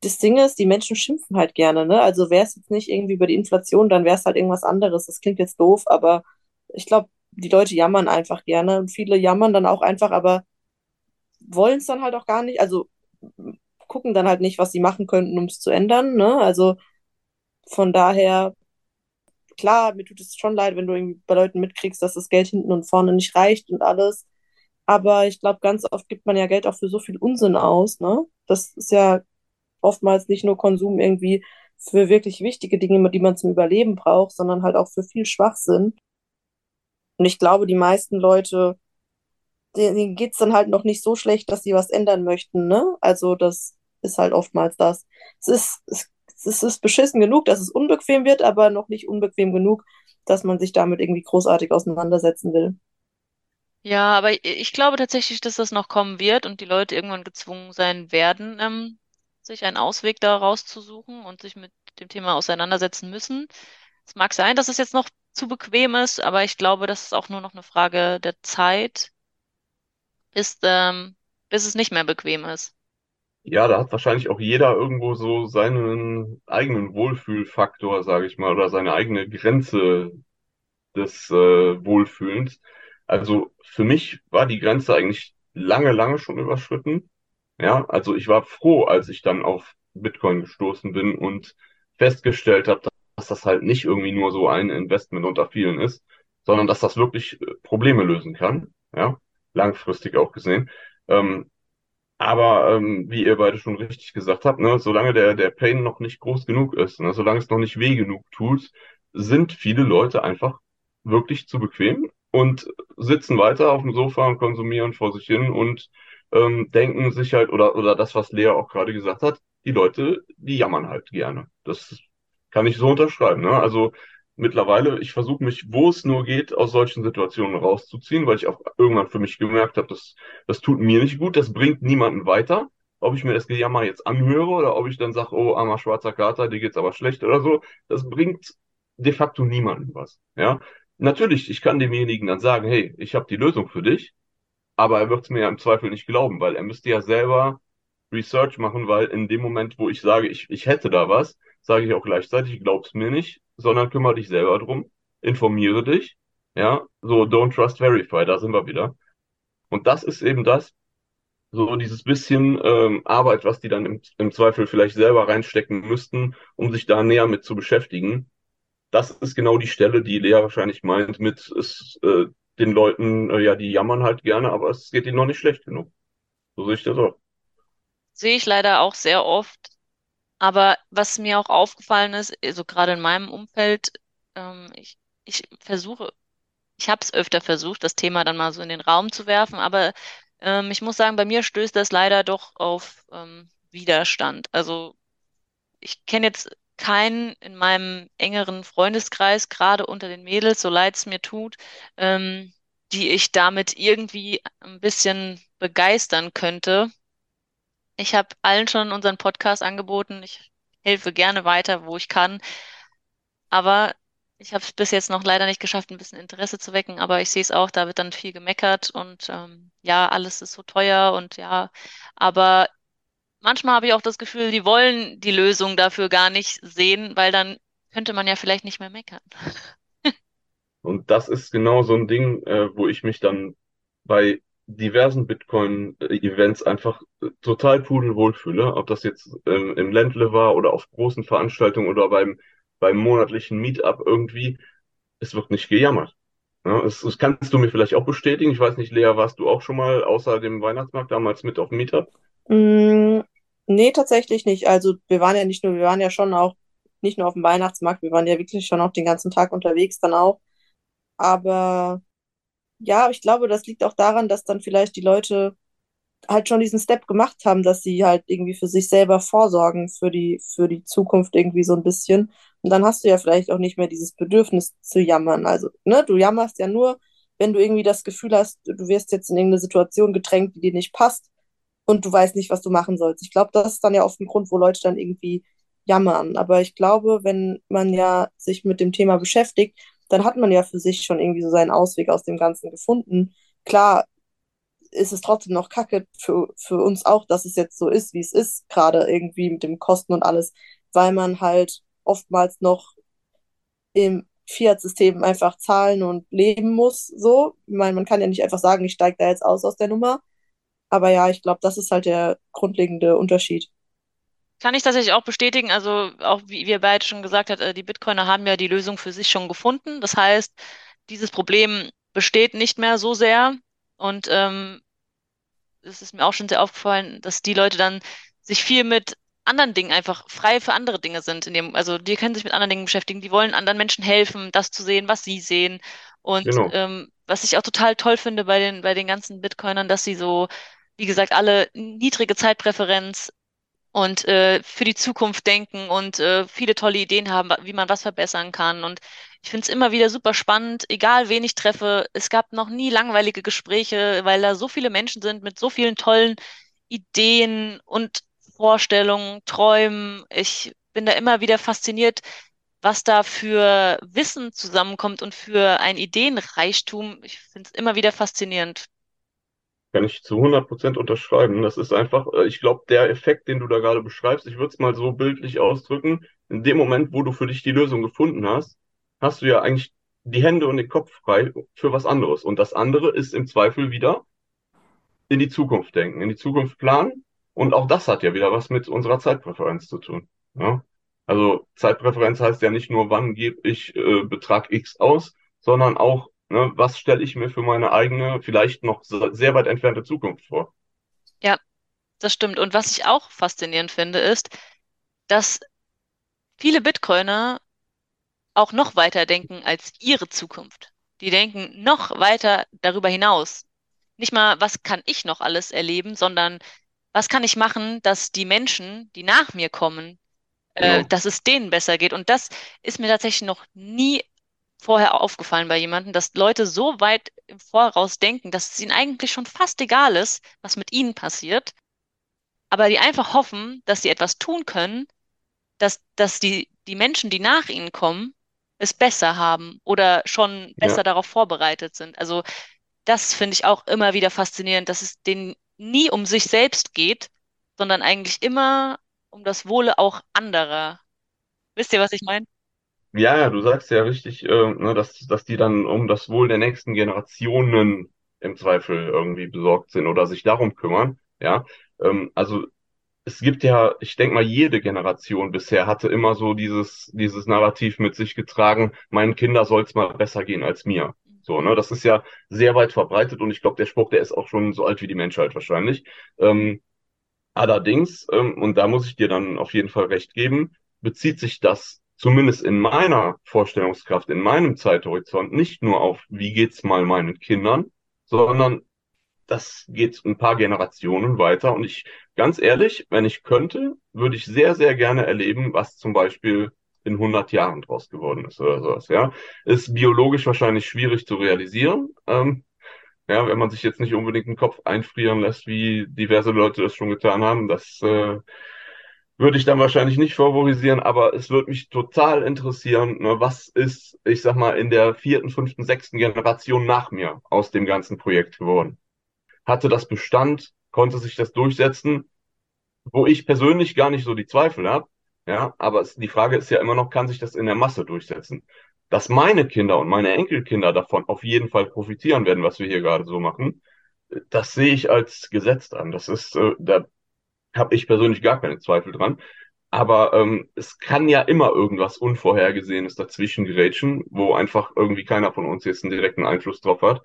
das Ding ist, die Menschen schimpfen halt gerne, ne? Also wäre es jetzt nicht irgendwie über die Inflation, dann wäre es halt irgendwas anderes. Das klingt jetzt doof, aber ich glaube, die Leute jammern einfach gerne und viele jammern dann auch einfach, aber wollen es dann halt auch gar nicht, also gucken dann halt nicht, was sie machen könnten, um es zu ändern, ne? Also von daher, klar, mir tut es schon leid, wenn du bei Leuten mitkriegst, dass das Geld hinten und vorne nicht reicht und alles. Aber ich glaube, ganz oft gibt man ja Geld auch für so viel Unsinn aus, ne? Das ist ja oftmals nicht nur Konsum irgendwie für wirklich wichtige Dinge, die man zum Überleben braucht, sondern halt auch für viel Schwachsinn. Und ich glaube, die meisten Leute, denen geht es dann halt noch nicht so schlecht, dass sie was ändern möchten, ne? Also das ist halt oftmals das. Es ist, es, es ist beschissen genug, dass es unbequem wird, aber noch nicht unbequem genug, dass man sich damit irgendwie großartig auseinandersetzen will. Ja, aber ich glaube tatsächlich, dass das noch kommen wird und die Leute irgendwann gezwungen sein werden, ähm, sich einen Ausweg da rauszusuchen und sich mit dem Thema auseinandersetzen müssen. Es mag sein, dass es jetzt noch zu bequem ist, aber ich glaube, das ist auch nur noch eine Frage der Zeit, bis, ähm, bis es nicht mehr bequem ist. Ja, da hat wahrscheinlich auch jeder irgendwo so seinen eigenen Wohlfühlfaktor, sage ich mal, oder seine eigene Grenze des äh, Wohlfühlens. Also für mich war die Grenze eigentlich lange, lange schon überschritten. Ja, also ich war froh, als ich dann auf Bitcoin gestoßen bin und festgestellt habe, dass das halt nicht irgendwie nur so ein Investment unter vielen ist, sondern dass das wirklich äh, Probleme lösen kann. Ja, langfristig auch gesehen. Ähm, aber ähm, wie ihr beide schon richtig gesagt habt, ne, solange der, der Pain noch nicht groß genug ist, ne, solange es noch nicht weh genug tut, sind viele Leute einfach wirklich zu bequem und sitzen weiter auf dem Sofa und konsumieren vor sich hin und ähm, denken sich halt, oder, oder das, was Lea auch gerade gesagt hat, die Leute, die jammern halt gerne. Das kann ich so unterschreiben. Ne? Also mittlerweile, ich versuche mich, wo es nur geht, aus solchen Situationen rauszuziehen, weil ich auch irgendwann für mich gemerkt habe, das, das tut mir nicht gut, das bringt niemanden weiter. Ob ich mir das Gejammer jetzt anhöre oder ob ich dann sage, oh, armer schwarzer Kater, dir geht's aber schlecht oder so, das bringt de facto niemanden was. Ja, natürlich, ich kann demjenigen dann sagen, hey, ich habe die Lösung für dich, aber er wird es mir ja im Zweifel nicht glauben, weil er müsste ja selber Research machen, weil in dem Moment, wo ich sage, ich, ich hätte da was, sage ich auch gleichzeitig, glaub's mir nicht, sondern kümmere dich selber drum, informiere dich, ja, so don't trust verify, da sind wir wieder. Und das ist eben das, so dieses bisschen ähm, Arbeit, was die dann im, im Zweifel vielleicht selber reinstecken müssten, um sich da näher mit zu beschäftigen. Das ist genau die Stelle, die Lea wahrscheinlich meint, mit es, äh, den Leuten, äh, ja, die jammern halt gerne, aber es geht ihnen noch nicht schlecht genug. So sehe ich das auch. Sehe ich leider auch sehr oft. Aber was mir auch aufgefallen ist, also gerade in meinem Umfeld, ähm, ich, ich versuche, ich habe es öfter versucht, das Thema dann mal so in den Raum zu werfen, aber ähm, ich muss sagen, bei mir stößt das leider doch auf ähm, Widerstand. Also ich kenne jetzt keinen in meinem engeren Freundeskreis, gerade unter den Mädels, so leid es mir tut, ähm, die ich damit irgendwie ein bisschen begeistern könnte. Ich habe allen schon unseren Podcast angeboten. Ich helfe gerne weiter, wo ich kann. Aber ich habe es bis jetzt noch leider nicht geschafft, ein bisschen Interesse zu wecken. Aber ich sehe es auch, da wird dann viel gemeckert und ähm, ja, alles ist so teuer und ja, aber manchmal habe ich auch das Gefühl, die wollen die Lösung dafür gar nicht sehen, weil dann könnte man ja vielleicht nicht mehr meckern. Und das ist genau so ein Ding, äh, wo ich mich dann bei diversen Bitcoin-Events einfach äh, total pudelwohl fühle. Ob das jetzt ähm, im Ländle war oder auf großen Veranstaltungen oder beim, beim monatlichen Meetup irgendwie. Es wird nicht gejammert. Ja, das, das kannst du mir vielleicht auch bestätigen. Ich weiß nicht, Lea, warst du auch schon mal außer dem Weihnachtsmarkt damals mit auf dem Meetup? Mm, nee, tatsächlich nicht. Also wir waren ja nicht nur, wir waren ja schon auch nicht nur auf dem Weihnachtsmarkt, wir waren ja wirklich schon auch den ganzen Tag unterwegs dann auch. Aber ja, ich glaube, das liegt auch daran, dass dann vielleicht die Leute halt schon diesen Step gemacht haben, dass sie halt irgendwie für sich selber vorsorgen, für die, für die Zukunft irgendwie so ein bisschen. Und dann hast du ja vielleicht auch nicht mehr dieses Bedürfnis zu jammern. Also, ne, du jammerst ja nur, wenn du irgendwie das Gefühl hast, du wirst jetzt in irgendeine Situation gedrängt, die dir nicht passt und du weißt nicht, was du machen sollst. Ich glaube, das ist dann ja oft ein Grund, wo Leute dann irgendwie jammern. Aber ich glaube, wenn man ja sich mit dem Thema beschäftigt, dann hat man ja für sich schon irgendwie so seinen Ausweg aus dem Ganzen gefunden. Klar ist es trotzdem noch kacke für, für uns auch, dass es jetzt so ist, wie es ist, gerade irgendwie mit dem Kosten und alles, weil man halt oftmals noch im Fiat-System einfach zahlen und leben muss. So, ich meine, man kann ja nicht einfach sagen, ich steige da jetzt aus aus der Nummer. Aber ja, ich glaube, das ist halt der grundlegende Unterschied. Kann ich tatsächlich auch bestätigen. Also auch wie wir beide schon gesagt haben, äh, die Bitcoiner haben ja die Lösung für sich schon gefunden. Das heißt, dieses Problem besteht nicht mehr so sehr. Und ähm, es ist mir auch schon sehr aufgefallen, dass die Leute dann sich viel mit anderen Dingen einfach frei für andere Dinge sind. In dem, also die können sich mit anderen Dingen beschäftigen. Die wollen anderen Menschen helfen, das zu sehen, was sie sehen. Und Genau. ähm, was ich auch total toll finde bei den, bei den ganzen Bitcoinern, dass sie so, wie gesagt, alle niedrige Zeitpräferenz und äh, für die Zukunft denken und äh, viele tolle Ideen haben, wie man was verbessern kann. Und ich finde es immer wieder super spannend, egal wen ich treffe. Es gab noch nie langweilige Gespräche, weil da so viele Menschen sind mit so vielen tollen Ideen und Vorstellungen, Träumen. Ich bin da immer wieder fasziniert, was da für Wissen zusammenkommt und für ein Ideenreichtum. Ich finde es immer wieder faszinierend. Kann ich zu 100% unterschreiben. Das ist einfach, äh, ich glaube, der Effekt, den du da gerade beschreibst, ich würde es mal so bildlich ausdrücken, in dem Moment, wo du für dich die Lösung gefunden hast, hast du ja eigentlich die Hände und den Kopf frei für was anderes. Und das andere ist im Zweifel wieder in die Zukunft denken, in die Zukunft planen. Und auch das hat ja wieder was mit unserer Zeitpräferenz zu tun. Ja? Also Zeitpräferenz heißt ja nicht nur, wann gebe ich äh, Betrag X aus, sondern auch, ne, was stelle ich mir für meine eigene, vielleicht noch se- sehr weit entfernte Zukunft vor. Ja, das stimmt. Und was ich auch faszinierend finde, ist, dass viele Bitcoiner auch noch weiter denken als ihre Zukunft. Die denken noch weiter darüber hinaus. Nicht mal, was kann ich noch alles erleben, sondern was kann ich machen, dass die Menschen, die nach mir kommen, äh, Genau. dass es denen besser geht. Und das ist mir tatsächlich noch nie vorher aufgefallen bei jemandem, dass Leute so weit im Voraus denken, dass es ihnen eigentlich schon fast egal ist, was mit ihnen passiert, aber die einfach hoffen, dass sie etwas tun können, dass, dass die, die Menschen, die nach ihnen kommen, es besser haben oder schon besser Ja, darauf vorbereitet sind. Also das finde ich auch immer wieder faszinierend, dass es denen nie um sich selbst geht, sondern eigentlich immer um das Wohle auch anderer. Wisst ihr, was ich meine? Ja, du sagst ja richtig, äh, ne, dass, dass die dann um das Wohl der nächsten Generationen im Zweifel irgendwie besorgt sind oder sich darum kümmern. Ja, ähm, also es gibt ja, ich denke mal, jede Generation bisher hatte immer so dieses, dieses Narrativ mit sich getragen, meinen Kindern soll es mal besser gehen als mir. So, ne, das ist ja sehr weit verbreitet und ich glaube, der Spruch, der ist auch schon so alt wie die Menschheit wahrscheinlich. Ähm, allerdings, ähm, und da muss ich dir dann auf jeden Fall recht geben, bezieht sich das zumindest in meiner Vorstellungskraft, in meinem Zeithorizont nicht nur auf, wie geht's mal meinen Kindern, sondern das geht ein paar Generationen weiter. Und ich, ganz ehrlich, wenn ich könnte, würde ich sehr, sehr gerne erleben, was zum Beispiel in 100 Jahren draus geworden ist oder sowas, ja. Ist biologisch wahrscheinlich schwierig zu realisieren. Ähm, ja, wenn man sich jetzt nicht unbedingt den Kopf einfrieren lässt, wie diverse Leute das schon getan haben, das äh, würde ich dann wahrscheinlich nicht favorisieren, aber es würde mich total interessieren, ne, was ist, ich sag mal, in der vierten, fünften, sechsten Generation nach mir aus dem ganzen Projekt geworden hatte das Bestand, konnte sich das durchsetzen, wo ich persönlich gar nicht so die Zweifel habe. Ja, aber es, die Frage ist ja immer noch, kann sich das in der Masse durchsetzen? Dass meine Kinder und meine Enkelkinder davon auf jeden Fall profitieren werden, was wir hier gerade so machen, das sehe ich als Gesetz an. Das ist, äh, da habe ich persönlich gar keine Zweifel dran. Aber ähm, es kann ja immer irgendwas Unvorhergesehenes dazwischen gerätschen, wo einfach irgendwie keiner von uns jetzt einen direkten Einfluss drauf hat.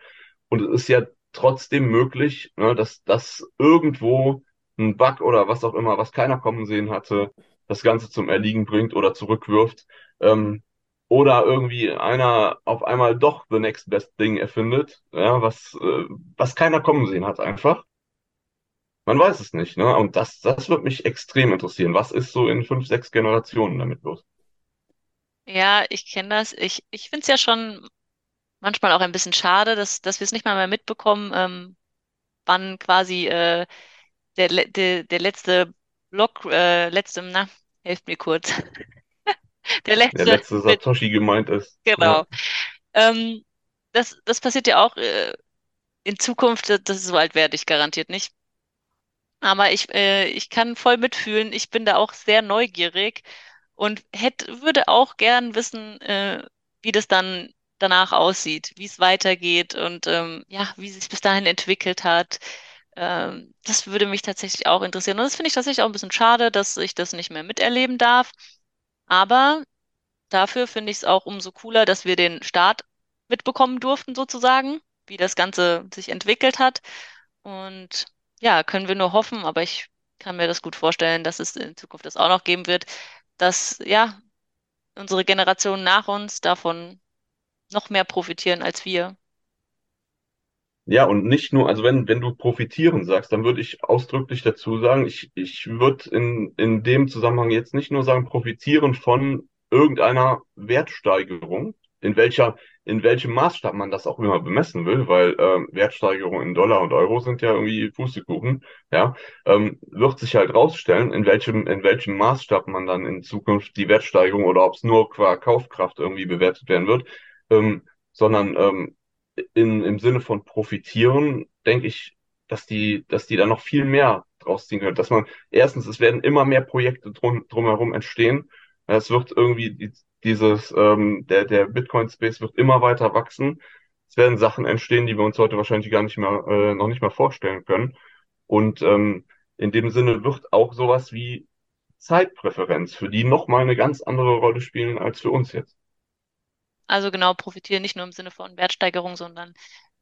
Und es ist ja trotzdem möglich, ne, dass das irgendwo ein Bug oder was auch immer, was keiner kommen sehen hatte, das Ganze zum Erliegen bringt oder zurückwirft. Ähm, oder irgendwie einer auf einmal doch the next best thing erfindet, ja, was, äh, was keiner kommen sehen hat einfach. Man weiß es nicht, ne? Und das, das wird mich extrem interessieren. Was ist so in fünf, sechs Generationen damit los? Ja, ich kenne das. Ich, ich finde es ja schon manchmal auch ein bisschen schade, dass, dass wir es nicht mal mehr mitbekommen, ähm, wann quasi äh, der, der, der letzte Block, äh, letzte, na, helft mir kurz. Der Der letzte letzte mit, Satoshi gemeint ist. Ja, genau. Ähm, das, das passiert ja auch äh, in Zukunft, das das ist so alt werde ich garantiert nicht. Aber ich, äh, ich kann voll mitfühlen. Ich bin da auch sehr neugierig und hätte, würde auch gern wissen, äh, wie das dann danach aussieht, wie es weitergeht und ähm, ja, wie sich bis dahin entwickelt hat. Ähm, das würde mich tatsächlich auch interessieren. Und das finde ich tatsächlich auch ein bisschen schade, dass ich das nicht mehr miterleben darf. Aber dafür finde ich es auch umso cooler, dass wir den Start mitbekommen durften, sozusagen, wie das Ganze sich entwickelt hat. Und ja, können wir nur hoffen, aber ich kann mir das gut vorstellen, dass es in Zukunft das auch noch geben wird, dass ja unsere Generation nach uns davon noch mehr profitieren als wir. Ja, und nicht nur, also wenn, wenn du profitieren sagst, dann würde ich ausdrücklich dazu sagen, ich, ich würde in, in dem Zusammenhang jetzt nicht nur sagen, profitieren von irgendeiner Wertsteigerung, in welcher, in welchem Maßstab man das auch immer bemessen will, weil ähm, Wertsteigerungen in Dollar und Euro sind ja irgendwie Pustekuchen, ja, ähm, wird sich halt rausstellen, in welchem, in welchem Maßstab man dann in Zukunft die Wertsteigerung oder ob es nur qua Kaufkraft irgendwie bewertet werden wird, ähm, sondern ähm, in, im Sinne von profitieren, denke ich, dass die, dass die da noch viel mehr draus ziehen können. Dass man, erstens, es werden immer mehr Projekte drum, drumherum entstehen. Es wird irgendwie die, dieses, ähm, der, der Bitcoin-Space wird immer weiter wachsen. Es werden Sachen entstehen, die wir uns heute wahrscheinlich gar nicht mehr, äh, noch nicht mal vorstellen können. Und ähm, in dem Sinne wird auch sowas wie Zeitpräferenz für die nochmal eine ganz andere Rolle spielen als für uns jetzt. Also genau, profitieren nicht nur im Sinne von Wertsteigerung, sondern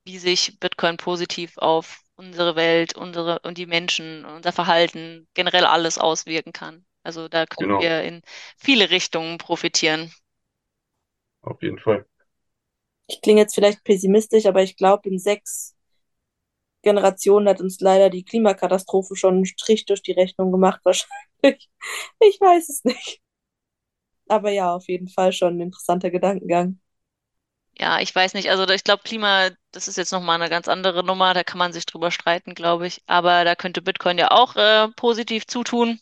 wie sich Bitcoin positiv auf unsere Welt, unsere und die Menschen, unser Verhalten, generell alles auswirken kann. Also da können Genau, wir in viele Richtungen profitieren. auf jeden Fall. Ich klinge jetzt vielleicht pessimistisch, aber ich glaube, in sechs Generationen hat uns leider die Klimakatastrophe schon einen Strich durch die Rechnung gemacht, wahrscheinlich. Ich weiß es nicht. Aber ja, auf jeden Fall schon ein interessanter Gedankengang. Ja, ich weiß nicht, also ich glaube, Klima, das ist jetzt nochmal eine ganz andere Nummer, da kann man sich drüber streiten, glaube ich. Aber da könnte Bitcoin ja auch äh, positiv zutun.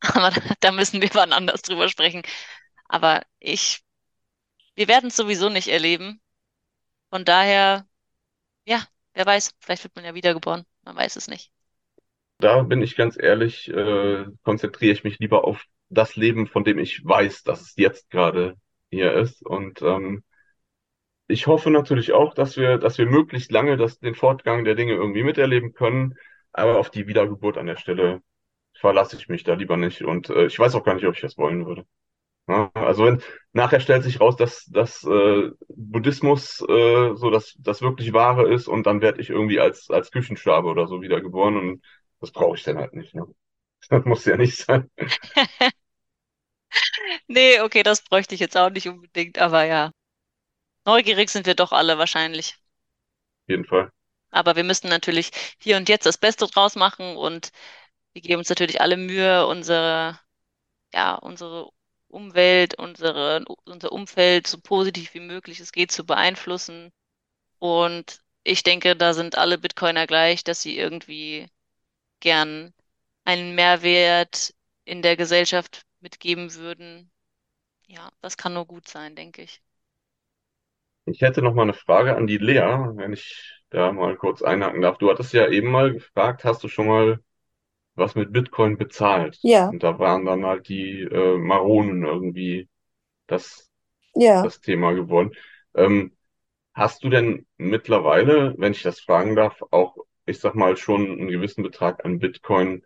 Aber da, müssen wir wann anders drüber sprechen. Aber ich, wir werden es sowieso nicht erleben. Von daher, ja, wer weiß, vielleicht wird man ja wiedergeboren. Man weiß es nicht. Da bin ich ganz ehrlich, äh, konzentriere ich mich lieber auf das Leben, von dem ich weiß, dass es jetzt gerade hier ist. Und ähm, ich hoffe natürlich auch, dass wir, dass wir möglichst lange das, den Fortgang der Dinge irgendwie miterleben können. Aber auf die Wiedergeburt an der Stelle verlasse ich mich da lieber nicht. Und äh, ich weiß auch gar nicht, ob ich das wollen würde. Ja, also wenn nachher stellt sich raus, dass, dass äh, Buddhismus äh, so das, das wirklich Wahre ist und dann werde ich irgendwie als, als Küchenschwabe oder so wiedergeboren und das brauche ich dann halt nicht. Ne? Das muss ja nicht sein. Auf Nee, okay, das bräuchte ich jetzt auch nicht unbedingt, aber ja. Neugierig sind wir doch alle wahrscheinlich. jeden Fall. Aber wir müssen natürlich hier und jetzt das Beste draus machen und wir geben uns natürlich alle Mühe, unsere, ja, unsere Umwelt, unsere, unser Umfeld so positiv wie möglich es geht zu beeinflussen. Und ich denke, da sind alle Bitcoiner gleich, dass sie irgendwie gern einen Mehrwert in der Gesellschaft mitgeben würden. Ja, das kann nur gut sein, denke ich. Ich hätte noch mal eine Frage an die Lea, wenn ich da mal kurz einhaken darf. Du hattest ja eben mal gefragt, hast du schon mal was mit Bitcoin bezahlt? Ja, Und da waren dann halt die äh, Maronen irgendwie das, ja. das Thema geworden. Ähm, Hast du denn mittlerweile, wenn ich das fragen darf, auch, ich sag mal, schon einen gewissen Betrag an Bitcoin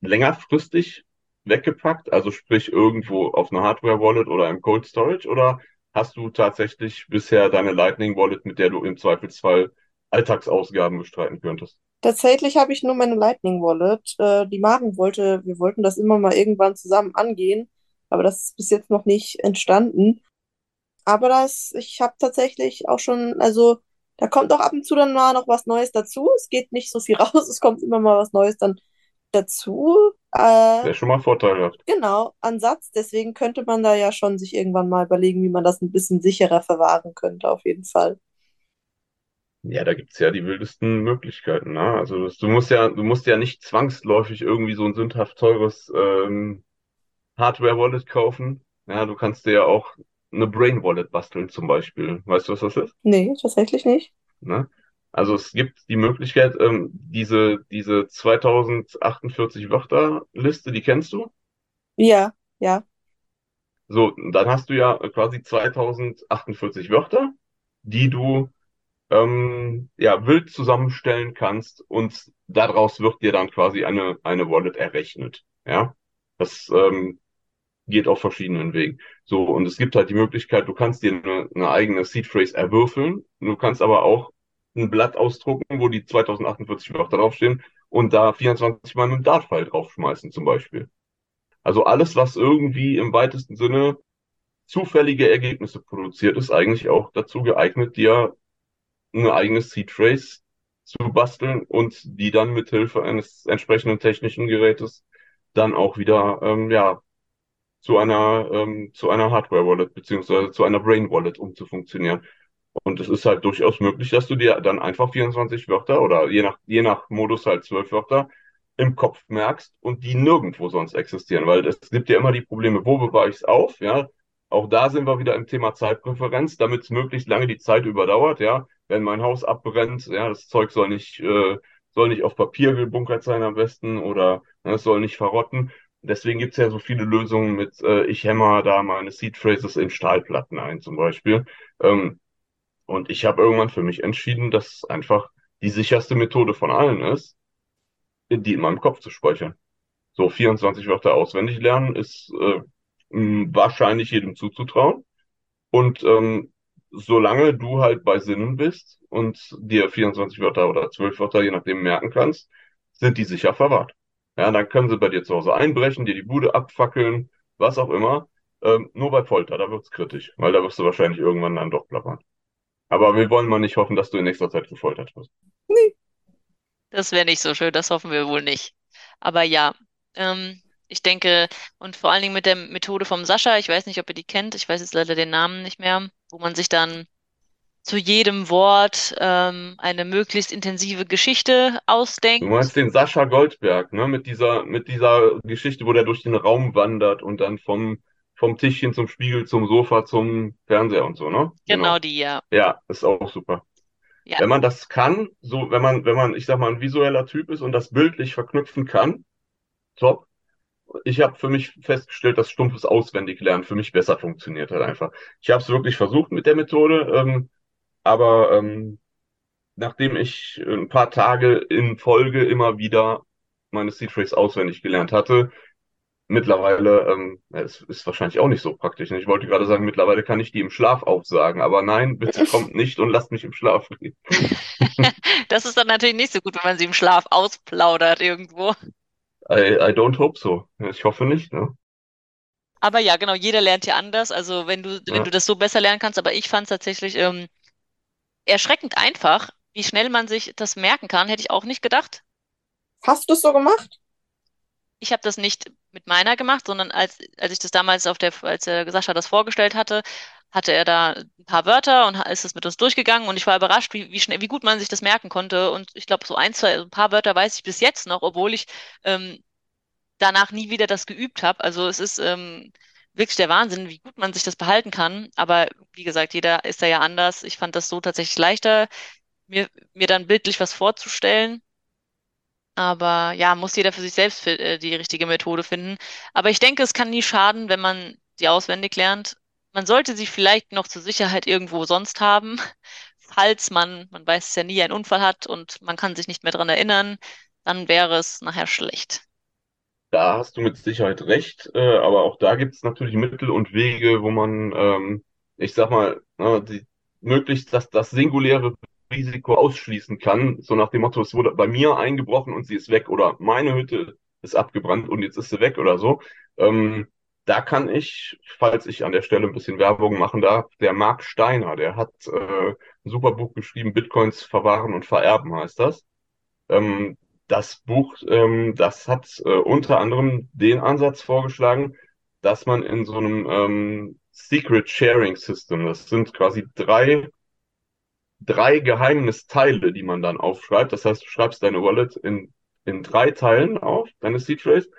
längerfristig weggepackt? Also sprich irgendwo auf einer Hardware-Wallet oder im Cold Storage? Oder hast du tatsächlich bisher deine Lightning Wallet, mit der du im Zweifelsfall Alltagsausgaben bestreiten könntest? Tatsächlich habe ich nur meine Lightning Wallet. Äh, die Maren wollte, wir wollten das immer mal irgendwann zusammen angehen, aber das ist bis jetzt noch nicht entstanden. Aber das, ich habe tatsächlich auch schon, also Da kommt auch ab und zu dann mal noch was Neues dazu. Es geht nicht so viel raus, es kommt immer mal was Neues dann dazu. Äh, Wäre schon mal vorteilhaft. genau, Ansatz. Deswegen könnte man da ja schon sich irgendwann mal überlegen, wie man das ein bisschen sicherer verwahren könnte, auf jeden Fall. Ja, da gibt's ja die wildesten Möglichkeiten, ne? Also das, du musst ja, du musst ja nicht zwangsläufig irgendwie so ein sündhaft teures ähm, Hardware-Wallet kaufen. Ja, du kannst dir ja auch eine Brain-Wallet basteln zum Beispiel. Weißt du, was das ist? Nee, tatsächlich nicht. Ne? Also es gibt die Möglichkeit, ähm, diese, diese 2048 Wörter-Liste, die kennst du? Ja, ja. So, dann hast du ja quasi 2048 Wörter, die du ähm, ja, wild zusammenstellen kannst und daraus wird dir dann quasi eine, eine Wallet errechnet. Ja, das ähm, geht auf verschiedenen Wegen. So, und es gibt halt die Möglichkeit, du kannst dir eine, eine eigene Seed Phrase erwürfeln. Du kannst aber auch ein Blatt ausdrucken, wo die 2048 Wörter draufstehen und da 24 Mal mit dem Dartpfeil draufschmeißen zum Beispiel. Also alles, was irgendwie im weitesten Sinne zufällige Ergebnisse produziert, ist eigentlich auch dazu geeignet, dir eine eigene Seed Phrase zu basteln und die dann mit Hilfe eines entsprechenden technischen Gerätes dann auch wieder ähm, ja zu einer ähm, zu einer Hardware Wallet beziehungsweise zu einer Brain Wallet umzufunktionieren. Und es ist halt durchaus möglich, dass du dir dann einfach 24 Wörter oder je nach je nach Modus halt 12 Wörter im Kopf merkst und die nirgendwo sonst existieren, weil es gibt ja immer die Probleme, wo bewahre ich es auf, ja? Auch da sind wir wieder im Thema Zeitpräferenz, damit es möglichst lange die Zeit überdauert, ja. Wenn mein Haus abbrennt, ja, das Zeug soll nicht, äh, soll nicht auf Papier gebunkert sein am besten oder ne, es soll nicht verrotten. Deswegen gibt's ja so viele Lösungen mit, äh, ich hämmer da meine Seed Phrases in Stahlplatten ein, zum Beispiel. Ähm, und ich habe irgendwann für mich entschieden, dass einfach die sicherste Methode von allen ist, die in meinem Kopf zu speichern. So 24 Wörter auswendig lernen ist äh, wahrscheinlich jedem zuzutrauen. Und ähm, solange du halt bei Sinnen bist und dir 24 Wörter oder 12 Wörter, je nachdem, merken kannst, sind die sicher verwahrt. Ja, dann können sie bei dir zu Hause einbrechen, dir die Bude abfackeln, was auch immer. Ähm, nur bei Folter, da wird's kritisch, weil da wirst du wahrscheinlich irgendwann dann doch plappern. Aber wir wollen mal nicht hoffen, dass du in nächster Zeit gefoltert wirst. Nee. Das wäre nicht so schön, das hoffen wir wohl nicht. Aber ja, ähm, ich denke, und vor allen Dingen mit der Methode vom Sascha, ich weiß nicht, ob ihr die kennt, ich weiß jetzt leider den Namen nicht mehr, wo man sich dann zu jedem Wort ähm, eine möglichst intensive Geschichte ausdenkt. Du meinst den Sascha Goldberg, ne? Mit dieser, mit dieser Geschichte, wo der durch den Raum wandert und dann vom, vom Tischchen zum Spiegel, zum Sofa, zum Fernseher und so, ne? Genau die, ja. Ja, ist auch super. Ja. Wenn man das kann, so, wenn man, wenn man, ich sag mal, ein visueller Typ ist und das bildlich verknüpfen kann, top. Ich habe für mich festgestellt, dass stumpfes Auswendiglernen für mich besser funktioniert hat einfach. Ich habe es wirklich versucht mit der Methode, ähm, aber ähm, nachdem ich ein paar Tage in Folge immer wieder meine Seed auswendig gelernt hatte, mittlerweile, ähm, es ist wahrscheinlich auch nicht so praktisch. ne? Ich wollte gerade sagen, mittlerweile kann ich die im Schlaf aufsagen, aber nein, bitte kommt nicht und lasst mich im Schlaf reden. Das ist dann natürlich nicht so gut, wenn man sie im Schlaf ausplaudert irgendwo. I, I don't hope so. Ich hoffe nicht, ne? Aber ja, genau, jeder lernt ja anders. Also wenn du, wenn Ja. du das so besser lernen kannst, aber ich fand es tatsächlich ähm, erschreckend einfach, wie schnell man sich das merken kann, hätte ich auch nicht gedacht. Hast du es so gemacht? Ich habe das nicht mit meiner gemacht, sondern als, als ich das damals auf der, als er Sascha das vorgestellt hatte, hatte er da ein paar Wörter und ist es mit uns durchgegangen und ich war überrascht, wie, wie schnell, wie gut man sich das merken konnte. Und ich glaube, so ein, zwei, ein paar Wörter weiß ich bis jetzt noch, obwohl ich ähm, danach nie wieder das geübt habe. Also es ist ähm, wirklich der Wahnsinn, wie gut man sich das behalten kann. Aber wie gesagt, jeder ist da ja anders. Ich fand das so tatsächlich leichter, mir, mir dann bildlich was vorzustellen. Aber ja, muss jeder für sich selbst äh, die richtige Methode finden. Aber ich denke, es kann nie schaden, wenn man die auswendig lernt. Man sollte sie vielleicht noch zur Sicherheit irgendwo sonst haben, falls man, man weiß es ja nie, einen Unfall hat und man kann sich nicht mehr dran erinnern, dann wäre es nachher schlecht. Da hast du mit Sicherheit recht, äh, aber auch da gibt es natürlich Mittel und Wege, wo man, ähm, ich sag mal, äh, die, möglichst das, das singuläre Risiko ausschließen kann, so nach dem Motto, es wurde bei mir eingebrochen und sie ist weg oder meine Hütte ist abgebrannt und jetzt ist sie weg oder so. Ähm, da kann ich, falls ich an der Stelle ein bisschen Werbung machen darf, der Marc Steiner, der hat äh, ein super Buch geschrieben, Bitcoins verwahren und vererben heißt das. Ähm, das Buch, ähm, das hat äh, unter anderem den Ansatz vorgeschlagen, dass man in so einem ähm, Secret Sharing System, das sind quasi drei, drei Geheimnisteile, die man dann aufschreibt. Das heißt, du schreibst deine Wallet in, in drei Teilen auf, deine Seed Phrase,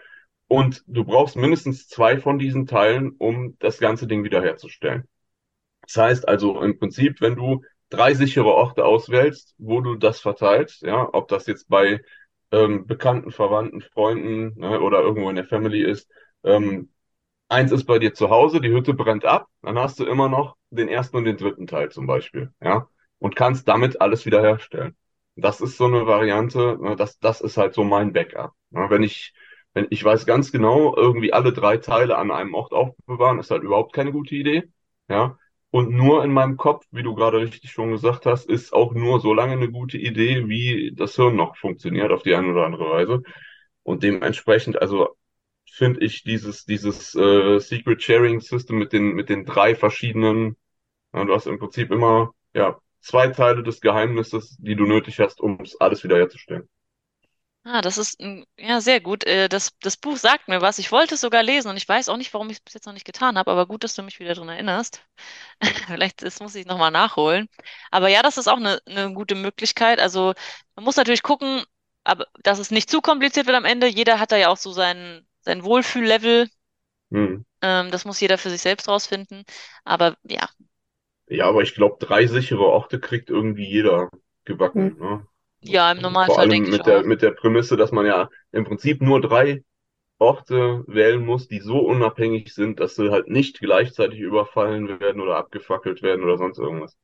und du brauchst mindestens zwei von diesen Teilen, um das ganze Ding wiederherzustellen. Das heißt also im Prinzip, wenn du drei sichere Orte auswählst, wo du das verteilst, ja, ob das jetzt bei ähm, Bekannten, Verwandten, Freunden ne, oder irgendwo in der Family ist, ähm, eins ist bei dir zu Hause, die Hütte brennt ab, dann hast du immer noch den ersten und den dritten Teil zum Beispiel, ja, und kannst damit alles wiederherstellen. Das ist so eine Variante, ne, das, das ist halt so mein Backup. Ne, wenn ich wenn ich weiß ganz genau, irgendwie alle drei Teile an einem Ort aufbewahren, ist halt überhaupt keine gute Idee. Ja. Und nur in meinem Kopf, wie du gerade richtig schon gesagt hast, ist auch nur so lange eine gute Idee, wie das Hirn noch funktioniert auf die eine oder andere Weise. Und dementsprechend, also finde ich dieses, dieses äh, Secret Sharing System mit den, mit den drei verschiedenen, ja, du hast im Prinzip immer ja, zwei Teile des Geheimnisses, die du nötig hast, um es alles wiederherzustellen. Ah, das ist mm, ja sehr gut. Äh, Das, das Buch sagt mir was. Ich wollte es sogar lesen und ich weiß auch nicht, warum ich es bis jetzt noch nicht getan habe, aber gut, dass du mich wieder daran erinnerst. Vielleicht das muss ich nochmal nachholen. Aber ja, das ist auch eine, eine gute Möglichkeit. Also man muss natürlich gucken, aber dass es nicht zu kompliziert wird am Ende. Jeder hat da ja auch so sein, sein Wohlfühllevel. Hm. Ähm, das muss jeder für sich selbst rausfinden. Aber ja, Ja, aber ich glaube, drei sichere Orte kriegt irgendwie jeder gebacken. Hm. Ne? Ja, im Vor Normalfall allem denke ich mit der, auch. mit der Prämisse, dass man ja im Prinzip nur drei Orte wählen muss, die so unabhängig sind, dass sie halt nicht gleichzeitig überfallen werden oder abgefackelt werden oder sonst irgendwas.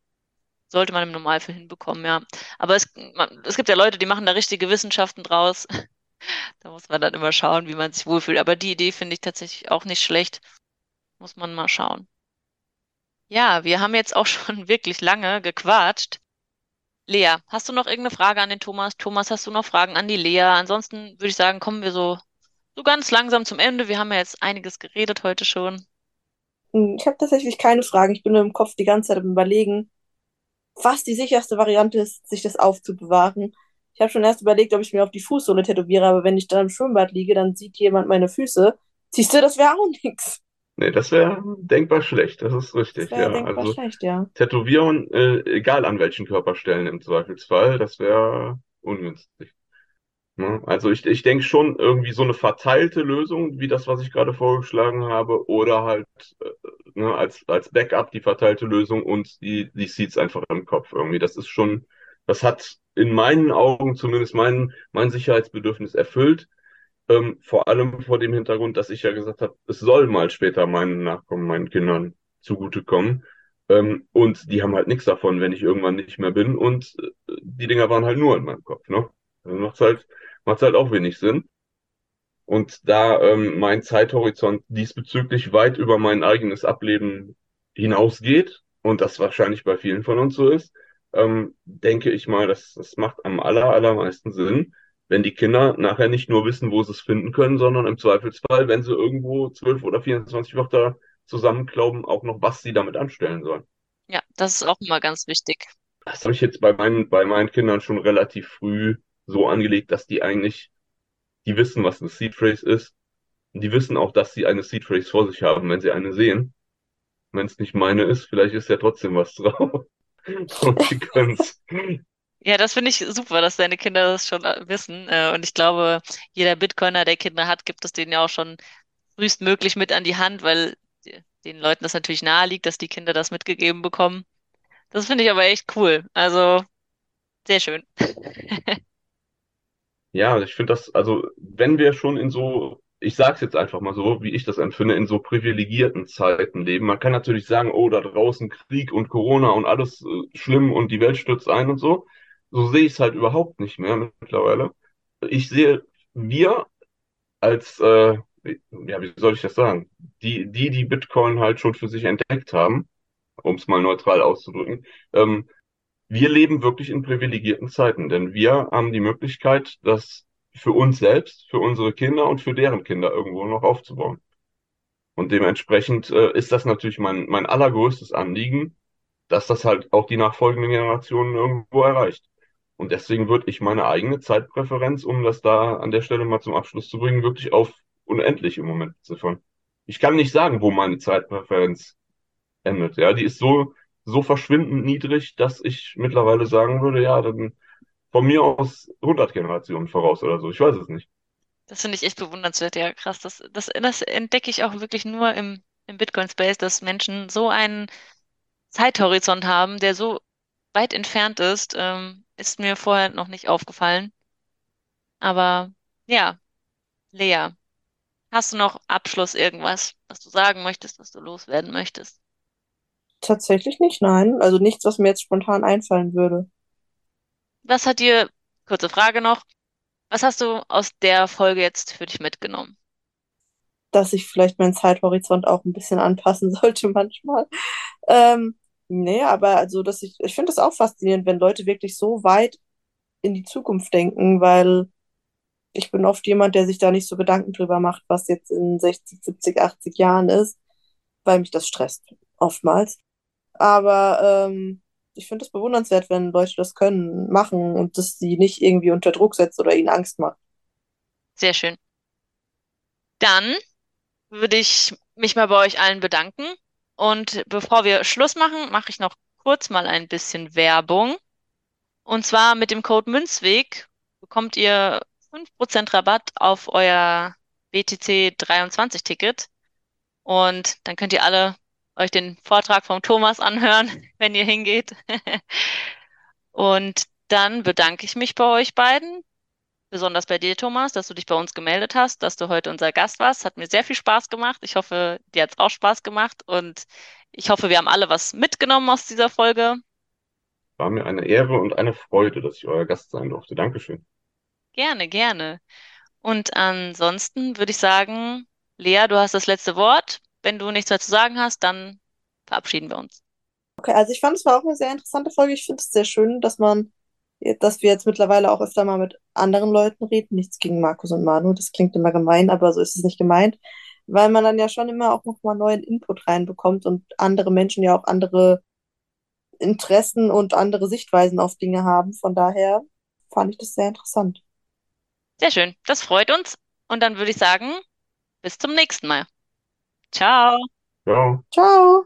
Sollte man im Normalfall hinbekommen, ja. Aber es, man, es gibt ja Leute, die machen da richtige Wissenschaften draus. Da muss man dann immer schauen, wie man sich wohlfühlt. Aber die Idee finde ich tatsächlich auch nicht schlecht. Muss man mal schauen. Ja, wir haben jetzt auch schon wirklich lange gequatscht. Lea, hast du noch irgendeine Frage an den Thomas? Thomas, hast du noch Fragen an die Lea? Ansonsten würde ich sagen, kommen wir so, so ganz langsam zum Ende. Wir haben ja jetzt einiges geredet heute schon. Hm, Ich habe tatsächlich keine Fragen. Ich bin nur im Kopf die ganze Zeit am Überlegen, was die sicherste Variante ist, sich das aufzubewahren. Ich habe schon erst überlegt, ob ich mir auf die Fußsohle tätowiere, aber wenn ich dann im Schwimmbad liege, dann sieht jemand meine Füße. Siehst du, das wäre auch nichts. Nee, das wäre denkbar schlecht, das ist Das richtig, wäre ja. denkbar Also schlecht, ja. Tätowieren, äh, egal an welchen Körperstellen im Zweifelsfall, das wäre ungünstig. Ne? Also ich, ich denke schon irgendwie so eine verteilte Lösung, wie das, was ich gerade vorgeschlagen habe, oder halt äh, ne, als, als Backup die verteilte Lösung und die, die Seeds einfach im Kopf irgendwie. Das ist schon, das hat in meinen Augen zumindest mein, mein Sicherheitsbedürfnis erfüllt. Ähm, vor allem vor dem Hintergrund, dass ich ja gesagt habe, es soll mal später meinen Nachkommen, meinen Kindern zugutekommen. Ähm, und die haben halt nichts davon, wenn ich irgendwann nicht mehr bin. Und äh, die Dinger waren halt nur in meinem Kopf, ne? Dann macht's halt, macht's halt auch wenig Sinn. Und da ähm, mein Zeithorizont diesbezüglich weit über mein eigenes Ableben hinausgeht und das wahrscheinlich bei vielen von uns so ist, ähm, denke ich mal, dass das macht am aller, allermeisten Sinn, wenn die Kinder nachher nicht nur wissen, wo sie es finden können, sondern im Zweifelsfall, wenn sie irgendwo zwölf oder 24 Wörter zusammenklauben, auch noch, was sie damit anstellen sollen. Ja, das ist auch immer ganz wichtig. Das habe ich jetzt bei meinen, bei meinen Kindern schon relativ früh so angelegt, dass die eigentlich, die wissen, was eine Seed Phrase ist. Und die wissen auch, dass sie eine Seed Phrase vor sich haben, wenn sie eine sehen. Wenn es nicht meine ist, vielleicht ist ja trotzdem was drauf. Und sie können's. Ja, das finde ich super, dass deine Kinder das schon äh, wissen. Äh, Und ich glaube, jeder Bitcoiner, der Kinder hat, gibt es denen ja auch schon frühestmöglich mit an die Hand, weil die- den Leuten das natürlich nahe liegt, dass die Kinder das mitgegeben bekommen. Das finde ich aber echt cool. Also sehr schön. Ja, ich finde das, also wenn wir schon in so, ich sag's jetzt einfach mal so, wie ich das empfinde, in so privilegierten Zeiten leben. Man kann natürlich sagen, oh, da draußen Krieg und Corona und alles äh, schlimm und die Welt stürzt ein und so. So sehe ich es halt überhaupt nicht mehr mittlerweile. Ich sehe wir als, äh, ja, wie soll ich das sagen? Die, die, die Bitcoin halt schon für sich entdeckt haben, um es mal neutral auszudrücken, ähm, wir leben wirklich in privilegierten Zeiten, denn wir haben die Möglichkeit, das für uns selbst, für unsere Kinder und für deren Kinder irgendwo noch aufzubauen. Und dementsprechend äh, ist das natürlich mein, mein allergrößtes Anliegen, dass das halt auch die nachfolgenden Generationen irgendwo erreicht. Und deswegen würde ich meine eigene Zeitpräferenz, um das da an der Stelle mal zum Abschluss zu bringen, wirklich auf unendlich im Moment ziffern. Ich kann nicht sagen, wo meine Zeitpräferenz endet. Ja, die ist so, so verschwindend niedrig, dass ich mittlerweile sagen würde, ja, dann von mir aus 100 Generationen voraus oder so. Ich weiß es nicht. Das finde ich echt bewundernswert, ja, krass. Das, das, das entdecke ich auch wirklich nur im, im Bitcoin-Space, dass Menschen so einen Zeithorizont haben, der so weit entfernt ist, ähm, ist mir vorher noch nicht aufgefallen. Aber ja, Lea, hast du noch Abschluss irgendwas, was du sagen möchtest, was du loswerden möchtest? Tatsächlich nicht, nein. Also nichts, was mir jetzt spontan einfallen würde. Was hat dir, kurze Frage noch, was hast du aus der Folge jetzt für dich mitgenommen? Dass ich vielleicht meinen Zeithorizont auch ein bisschen anpassen sollte manchmal. Ähm, nee, aber also, dass ich, ich finde das auch faszinierend, wenn Leute wirklich so weit in die Zukunft denken, weil ich bin oft jemand, der sich da nicht so Gedanken drüber macht, was jetzt in 60, 70, 80 Jahren ist, weil mich das stresst, oftmals. Aber ähm, ich finde es bewundernswert, wenn Leute das können, machen und das sie nicht irgendwie unter Druck setzt oder ihnen Angst macht. Sehr schön. Dann würde ich mich mal bei euch allen bedanken. Und bevor wir Schluss machen, mache ich noch kurz mal ein bisschen Werbung. Und zwar mit dem Code Münzweg bekommt ihr 5% Rabatt auf euer BTC 23 Ticket. Und dann könnt ihr alle euch den Vortrag vom Thomas anhören, wenn ihr hingeht. Und dann bedanke ich mich bei euch beiden, besonders bei dir, Thomas, dass du dich bei uns gemeldet hast, dass du heute unser Gast warst. Hat mir sehr viel Spaß gemacht. Ich hoffe, dir hat es auch Spaß gemacht und ich hoffe, wir haben alle was mitgenommen aus dieser Folge. War mir eine Ehre und eine Freude, dass ich euer Gast sein durfte. Dankeschön. Gerne, gerne. Und ansonsten würde ich sagen, Lea, du hast das letzte Wort. Wenn du nichts mehr zu sagen hast, dann verabschieden wir uns. Okay, also ich fand es war auch eine sehr interessante Folge. Ich finde es sehr schön, dass man, dass wir jetzt mittlerweile auch öfter mal mit anderen Leuten reden. Nichts gegen Markus und Manu, das klingt immer gemein, aber so ist es nicht gemeint. Weil man dann ja schon immer auch nochmal neuen Input reinbekommt und andere Menschen ja auch andere Interessen und andere Sichtweisen auf Dinge haben. Von daher fand ich das sehr interessant. Sehr schön, das freut uns. Und dann würde ich sagen, bis zum nächsten Mal. Ciao. Ciao. Ciao.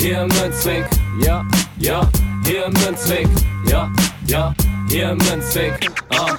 Hier Münzweg, ja, ja, hier Münzweg, ja, ja, hier Münzweg, ah,